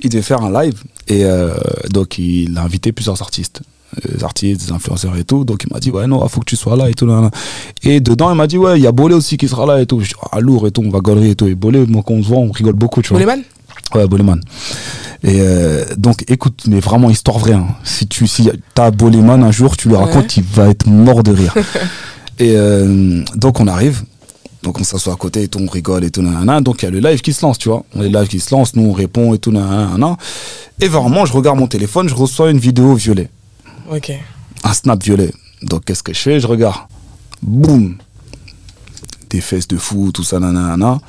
Il devait faire un live et donc il a invité plusieurs artistes. Euh, Des artistes, des influenceurs et tout. Donc il m'a dit, ouais, non, faut que tu sois là et tout. Là, là. Et dedans, il m'a dit, ouais, il y a Bolé aussi qui sera là et tout. Je dis, ah, lourd et tout, on va gaulerie et tout. Et Bolé, moi, quand on se voit, on rigole beaucoup, tu vois. Boleman Ouais, Boleman. Et euh, donc, écoute, mais vraiment histoire vraie. hein. Si tu si as Boleman un jour, tu lui Ouais. racontes, il va être mort de rire. et euh, donc, on arrive. Donc, on s'assoit à côté et tout, on rigole et tout. nanana. Donc, il y a le live qui se lance, tu vois. On est live qui se lance, nous, on répond et tout. nanana. Et vraiment, je regarde mon téléphone, je reçois une vidéo violet. Un snap violet. Donc, qu'est-ce que je fais? Je regarde. Boum Des fesses de fou, tout ça, nanana.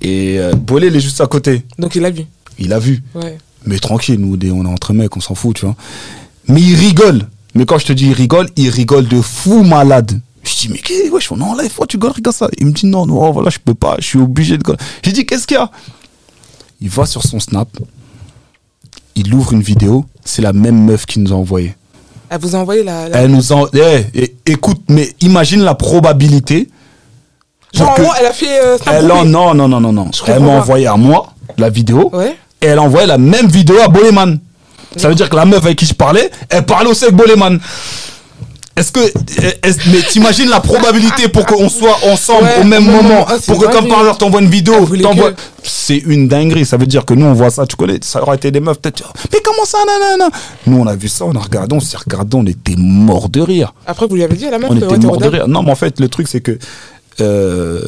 Et euh, Bolé, il est juste à côté. Donc il a vu. Il a vu. Ouais. Mais tranquille, nous, on est entre mecs, on s'en fout, tu vois. Mais il rigole. Mais quand je te dis il rigole, il rigole de fou malade. Je dis, mais qu'est-ce wesh, non, là, il faut que tu rigoles comme ça. Il me dit, non, non, voilà, je peux pas, je suis obligé de. J'ai dit, qu'est-ce qu'il y a? Il va sur son Snap, il ouvre une vidéo, c'est la même meuf qui nous a envoyé. Elle vous a envoyé la. la- Elle nous a. eh, eh, écoute, mais imagine la probabilité. Genre, en gros, elle a fait. euh, Elle en- non, non, non, non, non. Je Elle m'a envoyé à moi la vidéo. Ouais. et elle envoyait la même vidéo à Boleman. Ça veut dire que la meuf avec qui je parlais, elle parlait aussi avec Boleman. Est-ce que, est mais t'imagines la probabilité pour qu'on soit ensemble Ouais, au même moment. Ah, pour que comme par hasard t'envoies une vidéo, t'envoies- que- c'est une dinguerie. Ça veut dire que nous on voit ça, tu connais, ça aurait été des meufs peut-être. Mais comment ça, nanana? Nous on a vu ça, on a regardé, on s'est regardé, on était mort de rire. Après, vous lui avez dit à la meuf, On était mort de rire. Non, mais en fait, le truc, c'est que euh,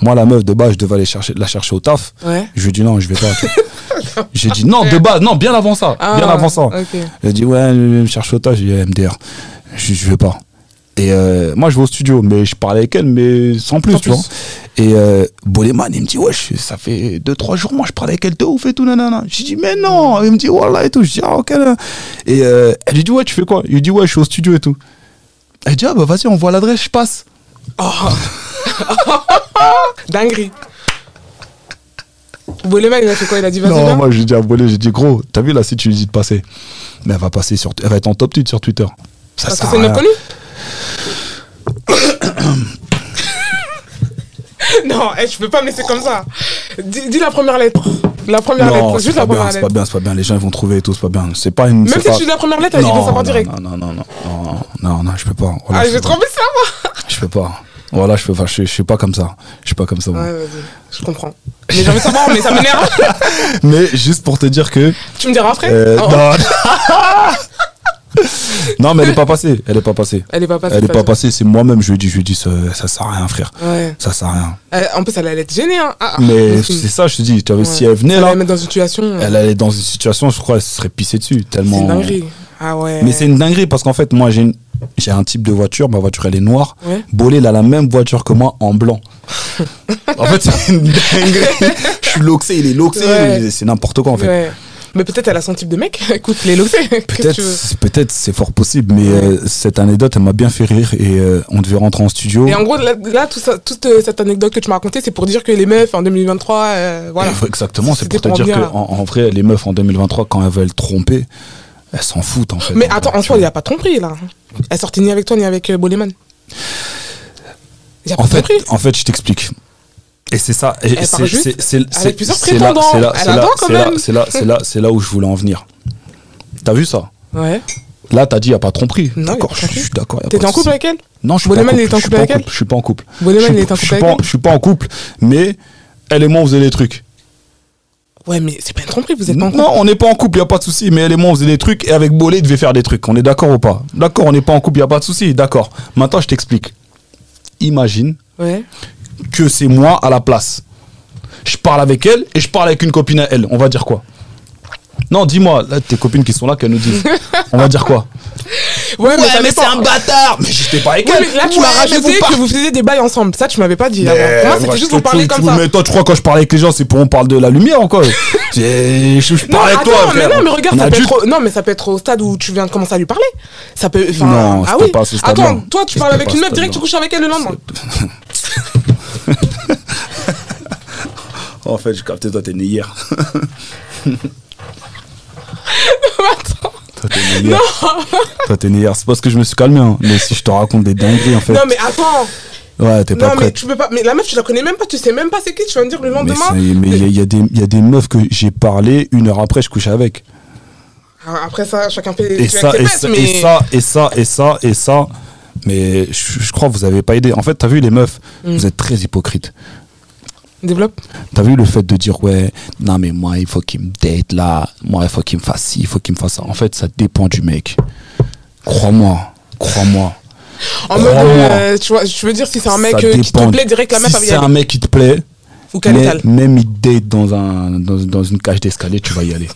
moi, la meuf, de base, je devais aller chercher, la chercher au taf. Ouais. Je lui ai dit non, je vais pas. J'ai dit non, de base, non, bien avant ça. Ah, bien avant ça. ok. Elle a dit ouais, elle me cherche au taf. J'ai dit MDR. Je, je vais pas. Et euh, moi, je vais au studio, mais je parlais avec elle, mais sans plus, Sans tu plus. vois. Et euh, Boleman, il me dit, ouais, ça fait 2-3 jours, moi, je parlais avec elle de ouf et tout, nanana. J'ai dit, mais non. Il me dit, voilà et tout. Je dis, ah, ok. là. Et euh, elle lui dit, ouais, tu fais quoi? Il lui dit, ouais, je suis au studio et tout. Elle dit, ah, bah vas-y, on voit l'adresse, je passe. Dinguerie. Boleman, il a fait quoi? Il a dit vas-y, Non, moi, j'ai dit à Bolé, j'ai dit, gros, t'as vu là, si tu lui dis de passer, mais elle va passer sur, elle va être en top tweet sur Twitter. Ça Parce que c'est une Non, eh, je peux pas me laisser comme ça. Dis, dis la première lettre. La première Non, lettre. Juste la bien, première c'est pas lettre. bien, c'est pas bien. Les gens ils vont trouver et tout, c'est pas bien. C'est pas une. Même si pas- tu dis la première lettre, ils vont savoir direct. Non, non, non, non, non, non, non, je peux pas. Voilà, Ah, je j'ai peux trop de savoir. Je peux pas. Voilà, je peux pas. Je, suis- je suis pas comme ça. Je suis pas comme ça. moi. Ouais, vas-y, je comprends. Mais j'ai envie de savoir, mais ça m'énerve. Mais juste pour te dire que. tu me diras après euh, Oh, non. non, mais elle est pas passée. Elle est pas passée. Elle est pas passée. Elle est pas passée. C'est moi-même. Je lui ai dit, je lui dit, ça, ça sert à rien, frère. Ouais. Ça sert à rien. Euh, En plus, elle allait être gênée. Hein. Ah, ah, Mais c'est- c'est ça, je te dis. Tu vois, Si elle venait Elle là, allait mettre dans une situation. elle allait dans une situation, je crois, elle se serait pissée dessus. C'est Tellement. une dinguerie. Ah ouais. Mais c'est une dinguerie parce qu'en fait, moi, j'ai une- j'ai un type de voiture. Ma voiture, elle est noire. Bolé, il a la même voiture que moi en blanc. en fait, c'est une dinguerie. Je suis loxé, il est loxé. C'est n'importe quoi, en fait. Mais peut-être elle a son type de mec. Écoute, les Peut-être, peut-être, c'est fort possible, mais euh, cette anecdote, elle m'a bien fait rire et euh, on devait rentrer en studio. Et en gros, là, là, tout ça, toute euh, cette anecdote que tu m'as racontée, c'est pour dire que les meufs en 2023, euh, voilà. Exactement, c'est pour te dire bien, que en, en vrai, les meufs en 2023, quand elles veulent tromper, elles s'en foutent en fait. Mais En attends, en soi, il n'y a pas de tromperie là. Elle sortait ni avec toi ni avec Boleman. En fait, en fait, je t'explique. Et c'est ça. Et c'est- plusieurs prétendants. c'est là- c'est là- c'est là-. C'est là, c'est là, c'est là où je voulais en venir. T'as vu ça? Ouais. Là, t'as dit, il n'y a pas de tromperie. Non, D'accord, je suis d'accord. T'étais en couple avec elle? Non, je suis pas en couple. je suis couple pas en couple. Je suis pas en couple. Il en avec elle Je suis pas en couple, mais elle et moi, on faisait des trucs. Ouais, mais c'est pas une tromperie, vous êtes pas en couple. Non, on n'est pas en couple, il a pas de souci. Mais elle et moi, on faisait des trucs et avec Bolé, il devait faire des trucs. On est d'accord ou pas? D'accord, on n'est pas en couple, il a pas de souci. D'accord. Maintenant, je t'explique. Imagine Ouais. Que c'est moi à la place. Je parle avec elle et je parle avec une copine à elle. On va dire quoi? Non, dis-moi, là, tes copines qui sont là, qu'elles nous disent. On va dire quoi? Ouais, mais c'est un bâtard Mais j'étais pas avec Ouais, elle là, tu Ouais, m'as rajouté vous que vous faisiez des bails ensemble. Ça, tu m'avais pas dit. Avant. Moi, c'était juste vous parler comme ça. Mais toi, tu crois quand je parle avec les gens, c'est pour on parle de la lumière J'ai- Je je Non, parle avec attends, toi, mais non, mais regarde, ça peut être au- non, mais ça peut être au stade où tu viens de commencer à lui parler. Ça peut, Non, ah oui. pas ce. Attends, toi, tu parles avec une meuf direct, tu couches avec elle le lendemain. En fait, je capté, toi, t'es né hier. Attends. Toi, t'es né hier. Toi, t'es né hier. C'est parce que je me suis calmé, hein. Mais si je te raconte des dingueries, en fait. Non, mais attends. Ouais, t'es pas Non, mais tu peux pas. Mais la meuf, tu la connais même pas. Tu sais même pas c'est qui. Tu vas me dire le lendemain. mais il y, a- il y a des- il y a des meufs que j'ai parlé, une heure après, je couche avec. Ah, Après ça, chacun fait. Et ça, et ça, mais... et ça, et ça, et ça, et ça. Mais je, je crois que vous avez pas aidé. En fait, t'as vu les meufs, Mm. vous êtes très hypocrites. Développe. T'as vu le fait de dire ouais, non mais moi il faut qu'il me date là, moi il faut qu'il me fasse ci, il faut qu'il me fasse ça. En fait, ça dépend du mec. Crois-moi, crois-moi. En mode, euh, tu vois, je veux dire, si c'est un mec euh, qui te plaît direct, la meuf si c'est un mec qui te plaît, Ou mais- même il date dans, un, dans, dans une cage d'escalier, tu vas y aller.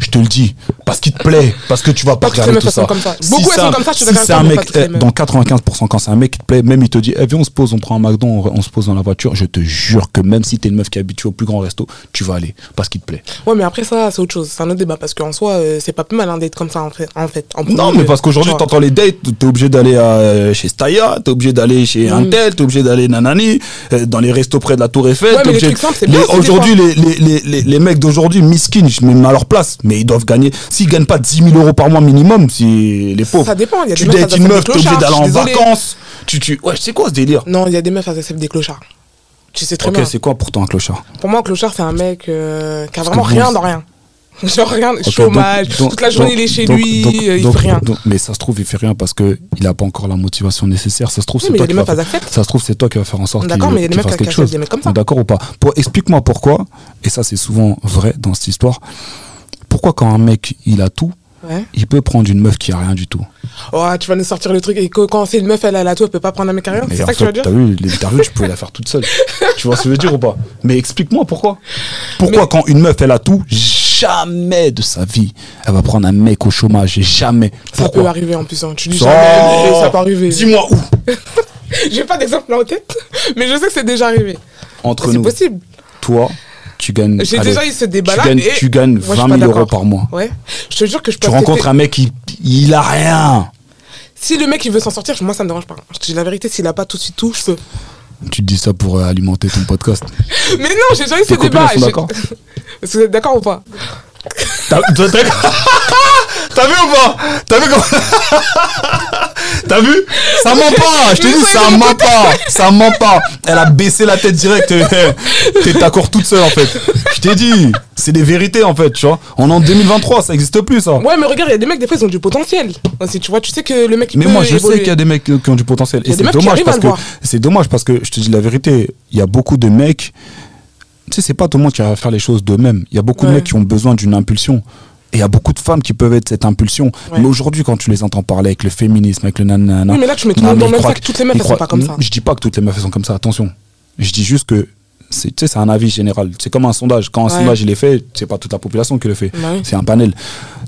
Je te le dis, parce qu'il te plaît, parce que tu vas pas regarder tout ça. sont comme ça. Si Beaucoup, c'est sont comme ça, je si c'est un mec, eh, dans 95%, quand c'est un mec qui te plaît, même il te dit, eh, viens, on se pose, on prend un McDo, on, on se pose dans la voiture, je te jure que même si t'es une meuf qui est habituée au plus grand resto, tu vas aller, parce qu'il te plaît. Ouais, mais après ça, c'est autre chose. C'est un autre débat. Parce qu'en soi, euh, c'est pas plus mal un date comme ça, en fait. En fait en Non, mais parce qu'aujourd'hui, t'entends les dates, t'es obligé d'aller à- chez Staya, t'es obligé d'aller chez Mm. Intel, t'es obligé d'aller nanani, euh, dans les restos près de la Tour Eiffel. Ouais, Aujourd'hui, les, les, les, les, les mecs d'aujourd'hui, miskin, je me mets à leur place, mais ils doivent gagner. S'ils gagnent pas 10 000 euros par mois minimum, si les pauvres. Ça dépend, y a tu des meufs, dates une meuf, t'es obligé d'aller en vacances. Tu, tu... Ouais, c'est quoi ce délire? Non, il y a des meufs, elles acceptent des clochards. Tu sais très Ok, bien. c'est quoi pour toi un clochard? Pour moi, un clochard, c'est un mec euh, qui a vraiment rien vous- dans rien. Genre, regarde, Ok, chômage, donc- donc- toute la journée donc- il est chez lui, euh, il fait rien. mais ça se trouve, il fait rien parce que il a pas encore la motivation nécessaire. Ça se trouve, Oui, c'est toi qui faire- acceptent. Ça se trouve, c'est toi qui vas faire en sorte qu'il D'accord, mais il y a des qu'il meufs qui quelque acceptent chose. des mecs comme ça. D'accord ou pas? Pour explique-moi pourquoi. Et ça, c'est souvent vrai dans cette histoire. Pourquoi quand un mec il a tout, Ouais. il peut prendre une meuf qui a rien du tout Oh, tu vas nous sortir le truc. Et que- quand c'est une meuf, elle a la tout, elle peut pas prendre un mec à rien. C'est ça que tu veux dire T'as vu l'interview, tu pouvais la faire toute seule. tu vois ce que je veux dire ou pas Mais explique-moi pourquoi. Pourquoi Mais- quand une meuf elle a tout, jamais de sa vie elle va prendre un mec au chômage, jamais. Ça Pourquoi peut arriver en plus. hein. Tu dis Ça- jamais, mais ça peut arriver. Dis-moi où J'ai pas d'exemple en tête, mais je sais que c'est déjà arrivé. Entre C'est nous, possible. toi, tu gagnes. J'ai déjà eu ce tu débat-là. gagnes, et tu gagnes moi, je suis 20 pas 000 euros par mois. Ouais. Je te jure que je peux Tu rencontres un mec, il, il a rien. Si le mec il veut s'en sortir, moi ça me dérange pas. Je te dis la vérité, s'il a pas tout de suite tout, je peux. Tu te dis ça pour euh, alimenter ton podcast. Mais non, j'ai déjà eu ce débat. sont Est-ce que vous êtes d'accord ou pas? T'as vu ou pas? T'as vu comment T'as vu? Ça ment pas Je te dis, ça, ment pas Ça ment pas Elle a baissé la tête direct. T'es d'accord toute seule en fait. Je t'ai dit, c'est des vérités en fait, tu vois. On est en 2023, ça existe plus ça. Ouais, mais regarde, il y a des mecs, des fois, ils ont du potentiel. Tu vois, tu sais que le mec, il Mais peut moi, je évoluer. sais qu'il y a des mecs qui ont du potentiel. Et c'est dommage parce que c'est dommage parce que je te dis la vérité. Il y a beaucoup de mecs. Tu sais, c'est pas tout le monde qui va faire les choses d'eux-mêmes. Il y a beaucoup de mecs qui ont besoin d'une impulsion. Et il y a beaucoup de femmes qui peuvent être cette impulsion. Ouais. Mais aujourd'hui, quand tu les entends parler avec le féminisme, avec le nanana. Oui, mais là, tu mets tout le monde dans le même sac. Toutes les meufs, elles sont pas comme ça. Je dis pas que toutes les meufs elles sont comme ça, attention. Je dis juste que c'est tu sais, c'est un avis général. C'est comme un sondage. Quand un Ouais. sondage il est fait, c'est pas toute la population qui le fait. C'est un panel.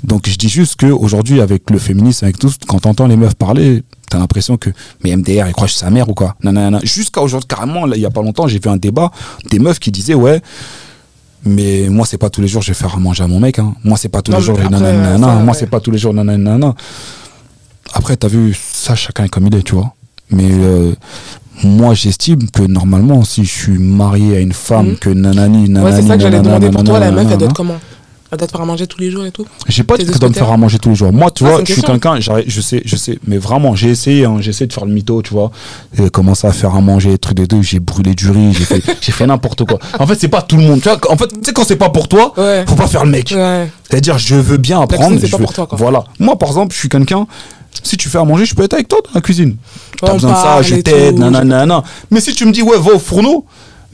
Donc je dis juste que aujourd'hui avec le féminisme, avec tout, quand t'entends les meufs parler, t'as l'impression que mais MDR il croit que sa mère ou quoi? Nanana. Jusqu'à aujourd'hui carrément, là, il y a pas longtemps, j'ai vu un débat des meufs qui disaient ouais. Mais moi, c'est pas tous les jours je vais faire à manger à mon mec. Hein. Moi, c'est pas tous Non, les jours. après, nanana. ça, Moi, ouais. c'est pas tous les jours. Nanana. Après, t'as vu, ça, chacun est comme il est, tu vois. Mais euh, moi, j'estime que normalement, si je suis marié à une femme, Mhm. que nanani, nanani, Ouais, c'est ça que j'allais nanana, demander pour toi. La meuf, elle doit être comment? Elle doit te faire à manger tous les jours et tout? J'ai pas dit que tu dois me faire à manger tous les jours. Moi, tu Ah, vois, c'est je suis quelqu'un, je sais, je sais, mais vraiment, j'ai essayé, hein, j'ai essayé de faire le mytho, tu vois, et commencer à faire à manger, trucs des deux, j'ai brûlé du riz, j'ai fait, j'ai fait n'importe quoi. En fait, c'est pas tout le monde, tu vois, en fait, tu sais, quand c'est pas pour toi, Ouais. faut pas faire le mec. Ouais. C'est-à-dire, je veux bien apprendre. c'est je pas veux- pour toi, quoi. Voilà. Moi, par exemple, je suis quelqu'un, si tu fais à manger, je peux être avec toi dans la cuisine. T'as besoin de ça, je t'aide, nanana. Mais si tu me dis, ouais, va au fourneau,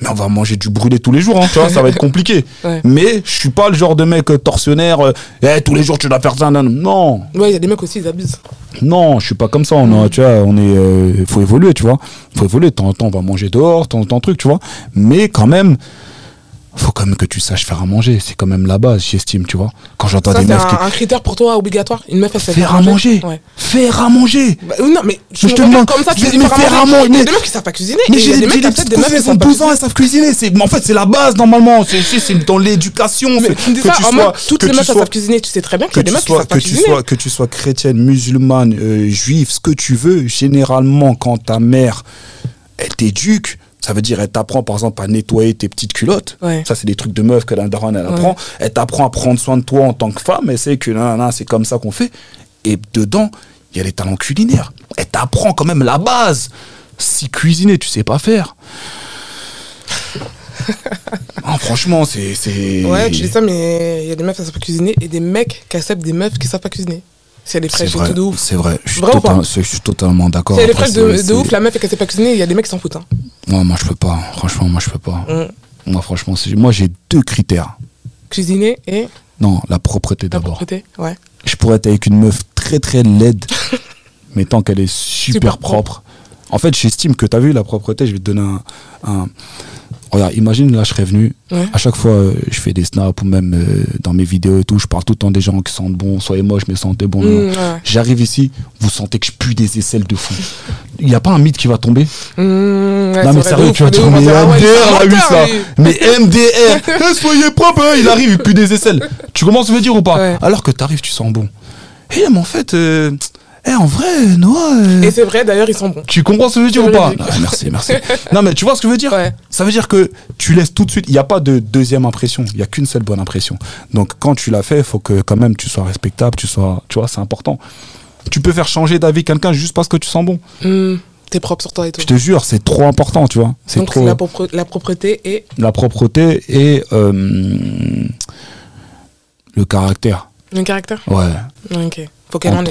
mais on va manger du brûlé tous les jours, hein, tu vois, ça va être compliqué. Ouais. Mais je suis pas le genre de mec euh, tortionnaire, euh, Eh, tous les jours tu dois faire ça, non, non, Ouais, il y a des mecs aussi, ils abusent. non, je suis pas comme ça, on a, tu vois, on est, euh, faut évoluer, tu vois, faut évoluer, de temps en temps on va manger dehors, de temps en temps truc, tu vois, mais quand même, faut quand même que tu saches faire à manger, c'est quand même la base, j'estime, tu vois, quand j'entends des c'est meufs qui... un, un critère pour toi obligatoire? Une meuf, elle sait Faire à manger, Ouais. faire à manger Bah, non, mais je, te demande- comme ça, tu mais- faire faire à manger. Il y a mais- des meufs qui savent pas cuisiner. Mais j'ai des des acceptent des meufs qui cousines, savent ils ont pas 12 ans, elles savent cuisiner. En fait, c'est la base normalement. C'est, dans l'éducation. Toutes les meufs, savent cuisiner. Tu sais très bien que des meufs qui savent cuisiner. que tu sois chrétienne, musulmane, euh, juive, ce que tu veux. Généralement, quand ta mère, elle t'éduque. Ça veut dire, elle t'apprend par exemple à nettoyer tes petites culottes. Ouais. Ça, c'est des trucs de meuf que la daronne, elle Ouais. apprend. Elle t'apprend à prendre soin de toi en tant que femme. Elle sait que c'est comme ça qu'on fait. Et dedans, il y a les talents culinaires. Elle t'apprend quand même la base. Si cuisiner, tu sais pas faire. Ah, franchement, c'est. c'est- Ouais, tu dis ça, mais il y a des meufs qui savent pas cuisiner et des mecs qui acceptent des meufs qui savent pas cuisiner. C'est vrai, tout de ouf. c'est vrai. Je suis, total- je suis totalement d'accord. Si elle est Après, fraîche de, c'est- de c'est- ouf, la meuf qu'elle sait pas cuisiner, il y a des mecs qui s'en foutent. Hein. Moi, moi, je peux pas. Franchement, moi, je peux pas. Mm. Moi, franchement, moi, j'ai deux critères. Cuisiner et Non, la propreté la d'abord. propreté. Ouais. Je pourrais être avec une meuf très très laide, mais tant qu'elle est super, Super propre. En fait, j'estime que tu as vu la propreté, je vais te donner un. un- Regarde, imagine là, je serais venu. Ouais. À chaque fois, euh, je fais des snaps ou même euh, dans mes vidéos et tout, je parle tout le temps des gens qui sentent bon, soyez moche, mais sentez bon. Mm, ouais. J'arrive ici, vous sentez que je pue des aisselles de fou. Il n'y a pas un mythe qui va tomber? Mmh, ouais, non mais sérieux, tu vas dire, mais MDR, a eu ça. Mais MDR, soyez propre, hein, il arrive, il pue des aisselles. Tu commences à me dire ou pas? Alors que t'arrives, tu sens bon. Eh, mais en fait, euh, eh, en vrai, Noah, euh, Et c'est vrai, d'ailleurs, ils sont bons. tu comprends ce que je veux dire ou pas. Ah, Merci, merci. non mais tu vois ce que je veux dire Ouais. Ça veut dire que tu laisses tout de suite, il n'y a pas de deuxième impression, il n'y a qu'une seule bonne impression. Donc quand tu l'as fait, il faut que quand même tu sois respectable, tu sois, tu vois, c'est important. Tu peux faire changer d'avis quelqu'un juste parce que tu sens bon. Mmh, T'es propre sur toi et tout. Je te jure, c'est trop important, tu vois. C'est Donc trop la, propre- la propreté et la propreté et euh, le caractère. Le caractère? Ouais. Ok.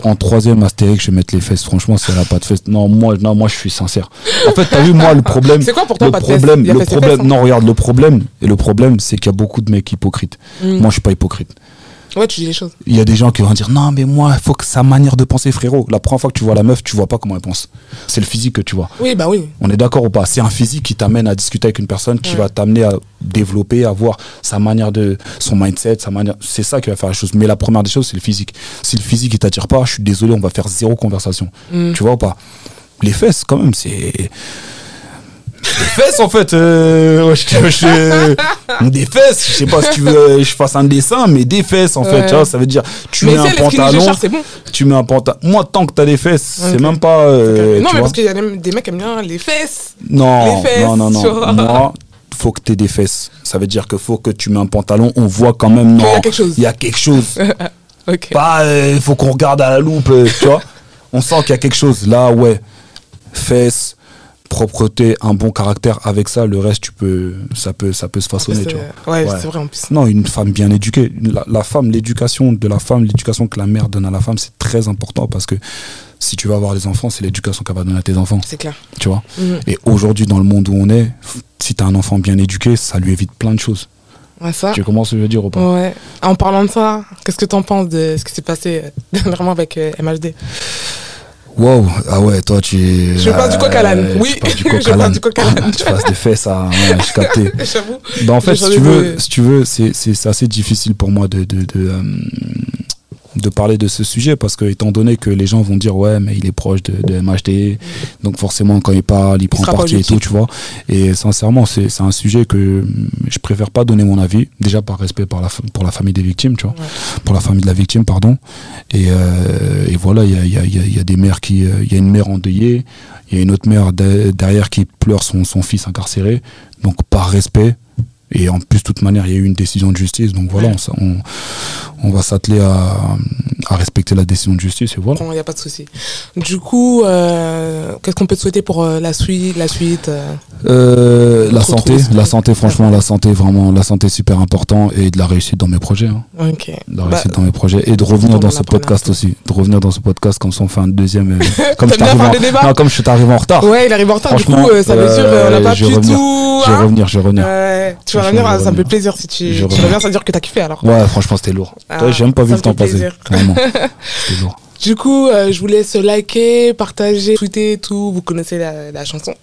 En troisième Astérix, je vais mettre les fesses. Franchement, si elle a pas de fesses. Non, moi, non, moi, je suis sincère. En fait, t'as vu, moi, le problème. C'est quoi pour toi le pas de fesses? problème, le problème, fesses, hein. non, regarde, le problème, et le problème, c'est qu'il y a beaucoup de mecs hypocrites. Mm. Moi, je suis pas hypocrite. Ouais, tu dis les choses. Il y a des gens qui vont dire non, mais moi, il faut que sa manière de penser, frérot. La première fois que tu vois la meuf, tu vois pas comment elle pense. C'est le physique que tu vois. Oui, bah oui. On est d'accord ou pas? C'est un physique qui t'amène à discuter avec une personne, qui Ouais. va t'amener à développer, à voir sa manière de, son mindset, sa manière. C'est ça qui va faire la chose. Mais la première des choses, c'est le physique. Si le physique il t'attire pas, je suis désolé, on va faire zéro conversation. Mm. Tu vois ou pas? Les fesses, quand même, c'est. Des fesses en fait, euh, ouais, je- je- des fesses, je sais pas si tu veux que je fasse un dessin, mais des fesses en fait, tu vois, ça veut dire tu Mais mets un pantalon, bon. tu mets un pantalon. Moi, tant que t'as des fesses, c'est même pas. euh, non, mais vois. parce qu'il y a des mecs qui aiment bien les fesses. Non, Les fesses, non, non, non. Moi, faut que tu aies des fesses. Ça veut dire que faut que tu mets un pantalon, on voit quand même. Qu'il y a quelque chose. il y a quelque chose. Ok. Pas, il faut qu'on regarde à la loupe, euh, tu vois. On sent qu'il y a quelque chose. Là, ouais. Fesses, propreté, un bon caractère. Avec ça, le reste, tu peux, ça peut, ça peut se façonner, tu vois. Ouais, Ouais. c'est vrai en plus. Non, une femme bien éduquée. La, la femme, l'éducation de la femme, l'éducation que la mère donne à la femme, c'est très important parce que si tu vas avoir des enfants, c'est l'éducation qu'elle va donner à tes enfants, C'est clair. tu vois? Mhm. Et aujourd'hui, dans le monde où on est, si tu as un enfant bien éduqué, ça lui évite plein de choses. Ouais, ça. Tu je veux dire ou pas? Ouais. En parlant de ça, qu'est-ce que t'en penses de ce qui s'est passé euh, dernièrement avec euh, MHD Wow, ah ouais, toi tu es. Je passe du coq à l'âne. euh, Oui, tu du je coq à passe du coq à l'âne. tu passes des fesses à. Ouais, je captais. J'avoue. Bah, en fait, si tu veux, si tu veux c'est, c'est, c'est assez difficile pour moi de, de, de, euh, de parler de ce sujet parce que, étant donné que les gens vont dire, ouais, mais il est proche de, de MHD, donc forcément, quand il parle, il prend parti et tout, tu vois. Et sincèrement, c'est, c'est un sujet que hum, je préfère pas donner mon avis, déjà par respect par la, pour la famille des victimes, tu vois, Ouais. pour la famille de la victime, pardon. Et, euh, et voilà, il y a, il y, a, il y a- y a des mères qui. euh, Il y a une mère endeuillée, il y a une autre mère de- derrière qui pleure son, son fils incarcéré. Donc, par respect, et en plus, de toute manière, il y a eu une décision de justice. Donc voilà, Ouais. on, s- on, on va s'atteler à, à respecter la décision de justice et voilà. Il n'y a pas de souci. Du coup, euh, qu'est-ce qu'on peut te souhaiter pour euh, la suite, la suite euh, la On se santé, la santé, franchement, la santé, vraiment, la santé, super important et de la réussite dans mes projets. hein. Ok. De la Bah, réussite dans mes projets et de revenir dans ce podcast aussi. De revenir dans ce podcast comme ça on fait un deuxième. comme, je en, non, comme je suis arrivé en retard. Ouais, il arrive en retard. Du coup, ça veut dire on n'a pas je pu vais revenir. tout. Je vais hein revenir, je vais revenir. Tu vas revenir, ça me fait plaisir si tu, reviens. ça veut dire que t'as kiffé alors. Ouais, franchement, c'était lourd. Ah, J'ai même pas vu le temps passer. Vraiment. Du coup, euh, je vous laisse liker, partager, tweeter et tout. Vous connaissez la chanson.